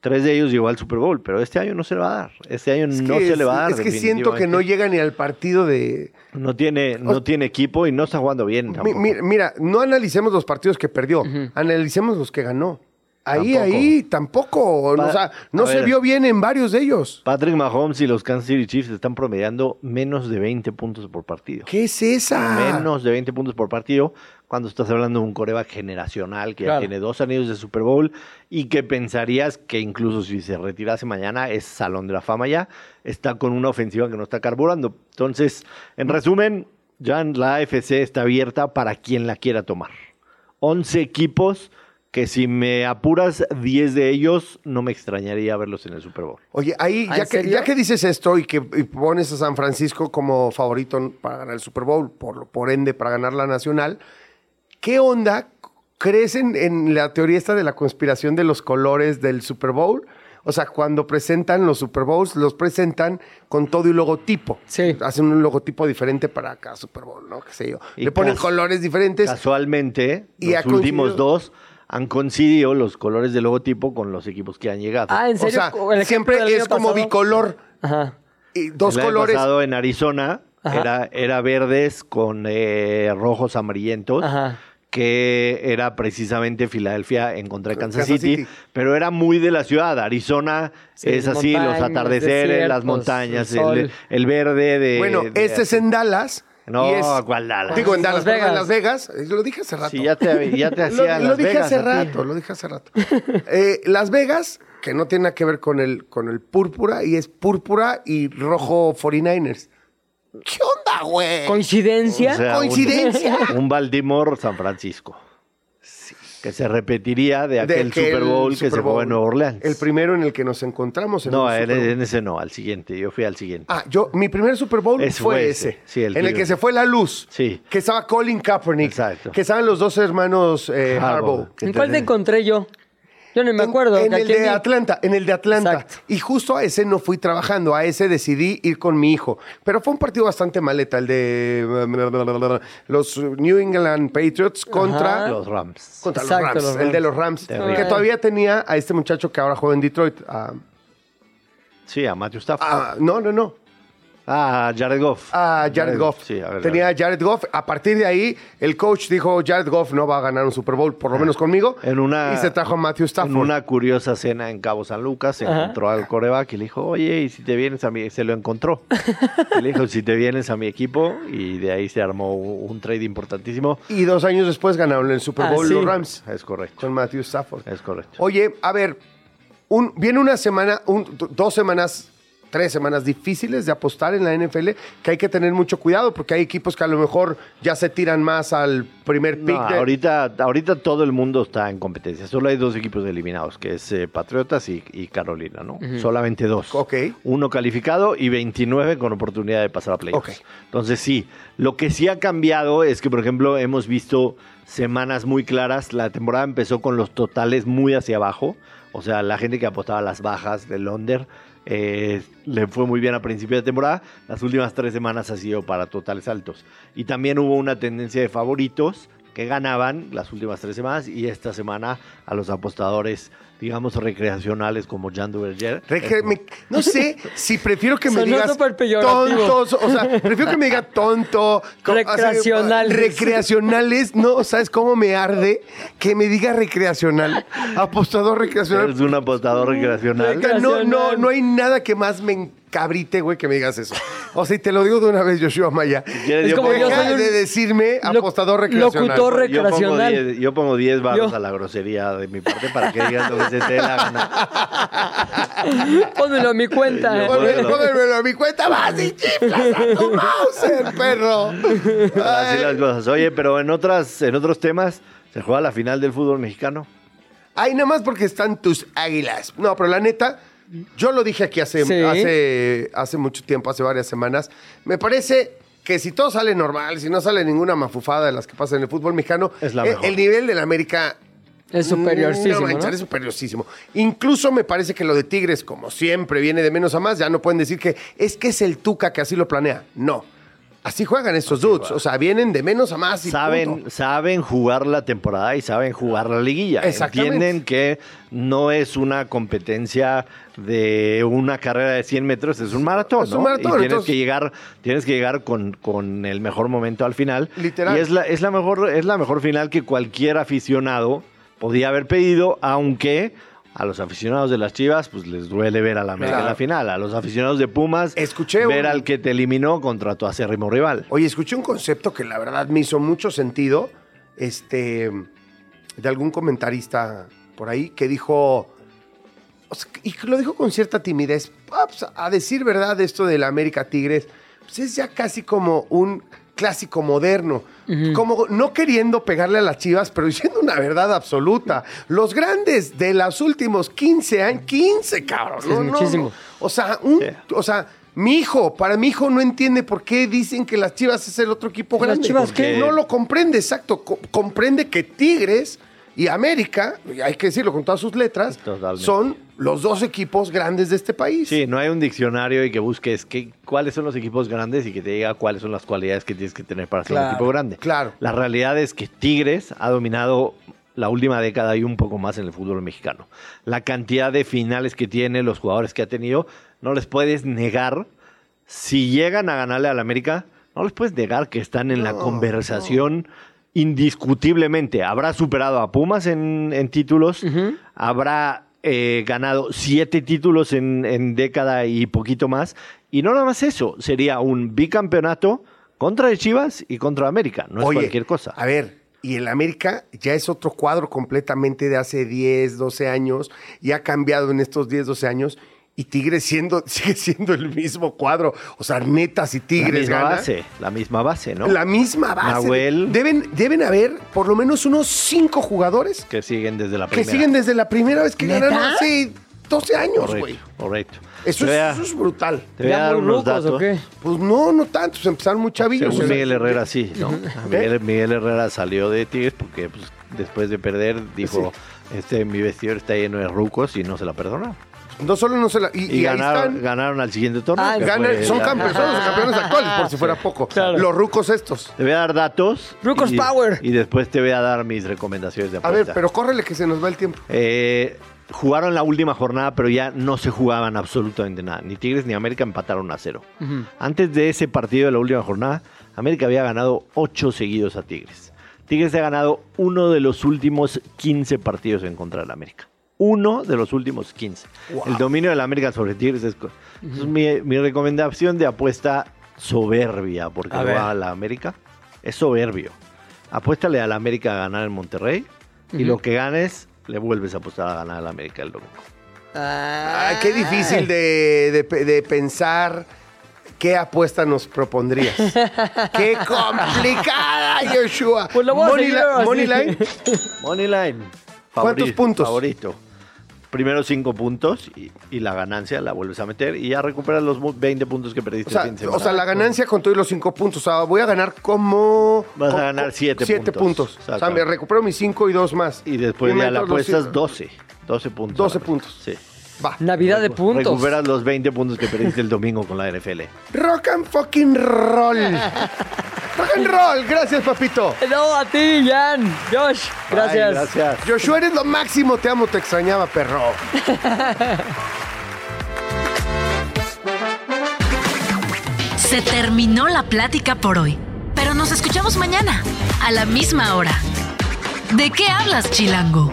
Tres de ellos llegó al Super Bowl, pero este año no se le va a dar. Este año Es no se le va a dar. Es que siento que no llega ni al partido de. No tiene, no tiene equipo y no está jugando bien. Tampoco. mira, no analicemos los partidos que perdió, analicemos los que ganó. Ahí, Tampoco. ahí, tampoco. Pa- o sea, no se ver. vio bien en varios de ellos. Patrick Mahomes y los Kansas City Chiefs están promediando menos de 20 puntos por partido. ¿Qué es esa? Menos de 20 puntos por partido cuando estás hablando de un coreback generacional que ya tiene dos anillos de Super Bowl y que pensarías que incluso si se retirase mañana es salón de la fama ya, está con una ofensiva que no está carburando. Entonces, en resumen, ya la AFC está abierta para quien la quiera tomar. 11 equipos que si me apuras 10 de ellos, no me extrañaría verlos en el Super Bowl. Oye, ahí, ¿Ah, ya que, ya que dices esto y que y pones a San Francisco como favorito para ganar el Super Bowl, por, por ende para ganar la nacional, ¿qué onda? ¿Crees en, en la teoría esta de la conspiración de los colores del Super Bowl? O sea, cuando presentan los Super Bowls, los presentan con todo y logotipo. Sí. Hacen un logotipo diferente para cada Super Bowl, ¿no? Qué sé yo. Y Le ponen colores diferentes. Casualmente, Y los últimos dos han coincidido los colores del logotipo con los equipos que han llegado. Ah, ¿en O serio? sea, El ejemplo siempre es como pasado. bicolor. Ajá. Y dos El colores. pasado en Arizona Ajá. era, era verdes con eh, rojos amarillentos, Ajá. que era precisamente Filadelfia en contra de Kansas, Kansas City, City. pero era muy de la ciudad. Arizona Sí, es así, los atardeceres, desiertos, las montañas, el sol. el, el verde de... Bueno, de- este es en Dallas. No, es- ¿cuál Dallas? Digo, en Las Dallas, perdón, en Vegas. Las Vegas. Lo dije hace rato. Sí, ya te, ya te lo, hacía lo Las dije Vegas hace rato, lo dije hace rato. Eh, Las Vegas, que no tiene nada que ver con el, con el púrpura, y es púrpura y rojo 49ers. ¿Qué onda, güey? ¿Coincidencia? O sea, un- Coincidencia. Un, Baltimore San Francisco. Que se repetiría de De aquel que Super el Bowl que Super se jugó en Nueva Orleans. El primero en el que nos encontramos. En no, un en, Super Bowl. en ese no, al siguiente. Yo fui al siguiente. Ah, yo, mi primer Super Bowl Ese fue ese. ese. Sí, el en el que se fue la luz. Sí. Que estaba Colin Kaepernick. Exacto. Que estaban los dos hermanos eh, Harbaugh. ¿En cuál te encontré yo? Yo no me En- acuerdo. En, ¿A el de vi? Atlanta, en el de Atlanta. Exacto. Y justo a ese no fui trabajando, a ese decidí ir con mi hijo. Pero fue un partido bastante maleta, el de los New England Patriots contra, Ajá. Los Rams. contra los, Rams, los el de los Rams. Terrible. Que todavía tenía a este muchacho que ahora juega en Detroit. a- Sí, a Matthew Stafford. a- no, no, no. Ah, Jared Goff. A Jared Goff. Sí, a ver, Tenía a. Jared Goff. A partir de ahí, el coach dijo, Jared Goff no va a ganar un Super Bowl, por lo menos conmigo. En una- y se trajo a Matthew Stafford. En una curiosa cena en Cabo San Lucas, se Ajá. encontró al coreback y le dijo, oye, ¿y si te vienes a mi...? Se lo encontró. Y le dijo, si te vienes a mi equipo, y de ahí se armó un, trade importantísimo. Y dos años después ganaron el Super Ah, Bowl sí. los Rams Es correcto, con Matthew Stafford. es correcto. Oye, a ver, un, viene una semana, un- dos semanas, tres semanas difíciles de apostar en la NFL, que hay que tener mucho cuidado porque hay equipos que a lo mejor ya se tiran más al primer pick. No, de- ahorita, ahorita todo el mundo está en competencia. Solo hay dos equipos eliminados, que es eh, Patriotas y, y Carolina, ¿no? Solamente dos. Ok. Uno calificado y 29 con oportunidad de pasar a playoffs. Entonces sí, lo que sí ha cambiado es que, por ejemplo, hemos visto semanas muy claras. La temporada empezó con los totales muy hacia abajo. O sea, la gente que apostaba a las bajas del under eh, le fue muy bien a principio de temporada. Las últimas tres semanas ha sido para totales altos. Y también hubo una tendencia de favoritos que ganaban las últimas tres semanas y esta semana a los apostadores, digamos, recreacionales como Jan Duverger. Recre- me- no sé si prefiero que me Sonó digas tontos, o sea, prefiero que me diga tonto. Recreacionales. así, recreacionales, no, ¿sabes cómo me arde que me diga recreacional? Apostador recreacional. Es un apostador recreacional. Recre- No, no, Recreacional. no hay nada que más me encabrite, güey, que me digas eso. O sea, y te lo digo de una vez, Joshua Maya. Es como yo soy un de decirme apostador recreacional. locutor recreacional. 10 yo pongo 10 baros Yo. a la grosería de mi parte para que digan lo que se te la gana. Pónmelo a mi cuenta. Bueno. Pónganmelo a mi cuenta, vas y chiflas a tu Mauser, perro. Así las cosas. Oye, pero en otras, en otros temas, se juega la final del fútbol mexicano. Ay, nada más porque están tus águilas. No, pero la neta, yo lo dije aquí hace, Sí. hace, hace mucho tiempo, hace varias semanas. Me parece que si todo sale normal, si no sale ninguna mafufada de las que pasan en el fútbol mexicano, Es la eh, mejor. el nivel del América Es superiorísimo, No, ¿no? manchar, es superiorísimo. Incluso me parece que lo de Tigres, como siempre, viene de menos a más. Ya no pueden decir que es que es el Tuca que así lo planea. No. Así juegan estos dudes. O sea, vienen de menos a más y Saben, punto. saben jugar la temporada y saben jugar la liguilla. Entienden que no es una competencia de una carrera de 100 metros, es un maratón. Es un ¿no? maratón, y tienes entonces- que llegar, tienes que llegar con, con el mejor momento al final. Literal. Y es la, es la mejor, es la mejor final que cualquier aficionado podía haber pedido, aunque a los aficionados de las Chivas, pues les duele ver a la América en la final. A los aficionados de Pumas, Escuché ver un- al que te eliminó contra tu acérrimo rival. Oye, escuché un concepto que la verdad me hizo mucho sentido, este, de algún comentarista por ahí que dijo, o sea, y que lo dijo con cierta timidez, ah, pues, a decir verdad esto del América Tigres, pues es ya casi como un clásico moderno, como no queriendo pegarle a las chivas, pero diciendo una verdad absoluta. Los grandes de los últimos 15 años, 15, cabrón. Sí, no, es no, no. muchísimo. O sea, un, o sea, mi hijo, para mi hijo no entiende por qué dicen que las Chivas es el otro equipo ¿Las grande. Chivas qué? No lo comprende, exacto. Co- comprende que Tigres y América, hay que decirlo con todas sus letras, Totalmente. son los dos equipos grandes de este país. Sí, no hay un diccionario y que busques qué, cuáles son los equipos grandes y que te diga cuáles son las cualidades que tienes que tener para ser un equipo grande. claro. La realidad es que Tigres ha dominado la última década y un poco más en el fútbol mexicano. La cantidad de finales que tiene, los jugadores que ha tenido, no les puedes negar. Si llegan a ganarle al América, no les puedes negar que están en la No, conversación indiscutiblemente. Habrá superado a Pumas en, en títulos, habrá eh, ganado siete títulos en, en década y poquito más. Y no nada más eso, sería un bicampeonato contra el Chivas y contra América. No es cualquier cosa. A ver, y el América ya es otro cuadro completamente de hace 10, 12 años y ha cambiado en estos 10, 12 años. Y Tigres siendo, sigue siendo el mismo cuadro. O sea, netas y la Tigres misma ganan. base, la misma base, ¿no? La misma base. Nahuel. Deben, deben haber por lo menos unos cinco jugadores Que siguen desde la que primera. siguen desde la primera vez que ¿Neta? ganaron hace 12 años, güey. Correcto. Eso, Te voy es- a- eso es brutal. te voy a ¿Ya dar unos rucos datos. o qué? Pues no, no tanto. Pues empezaron muy chavillos. Según o sea, Miguel Herrera, sí, ¿no? Miguel, Miguel Herrera salió de Tigres porque pues, después de perder dijo, este mi vestidor está lleno de rucos y no se la perdonó. No solo no se la. Y, Y, y ahí ganaron, están. ganaron al siguiente torneo. Ah, que ganan- fue son campeones, son los campeones actuales, por si fuera poco. Claro. Los rucos estos. Te voy a dar datos. Rucos y- Power. Y después te voy a dar mis recomendaciones de A apuesta. ver, pero córrele que se nos va el tiempo. Eh, jugaron la última jornada, pero ya no se jugaban absolutamente nada. Ni Tigres ni América empataron a cero. Antes de ese partido de la última jornada, América había ganado ocho seguidos a Tigres. Tigres ha ganado uno de los últimos 15 partidos en contra del América. Uno de los últimos 15. El dominio del América sobre Tigres es, mi, mi recomendación de apuesta soberbia, porque A va ver. a la América. Es soberbio. Apuéstale a la América a ganar en Monterrey y lo que ganes le vuelves a apostar a ganar al América el domingo. Qué difícil de, de pe- de pensar qué apuesta nos propondrías. qué complicada, Joshua. Pues lo voy a Money, seguir li- así. money line. Moneyline. ¿Cuántos puntos? Favorito. Primero cinco puntos y, y la ganancia la vuelves a meter y ya recuperas los mu- 20 puntos que O perdiste sea, el fin de o sea, la ganancia con todos los cinco puntos. O sea, voy a ganar como. Vas a ganar co- siete siete puntos. puntos. O sea, me recupero mis cinco y dos más. y después me ya la apuestas cinco. 12. 12 puntos. 12 a la puntos. Sí. Va. Navidad de puntos. Recuperas los 20 puntos que perdiste el domingo con la NFL. Rock and fucking roll. Rock and roll. Gracias, papito. No, a ti, Jan. Josh, gracias. Ay, gracias. Joshua, eres lo máximo. Te amo, te extrañaba, perro. Se terminó la plática por hoy, pero nos escuchamos mañana, a la misma hora. ¿De qué hablas, Chilango?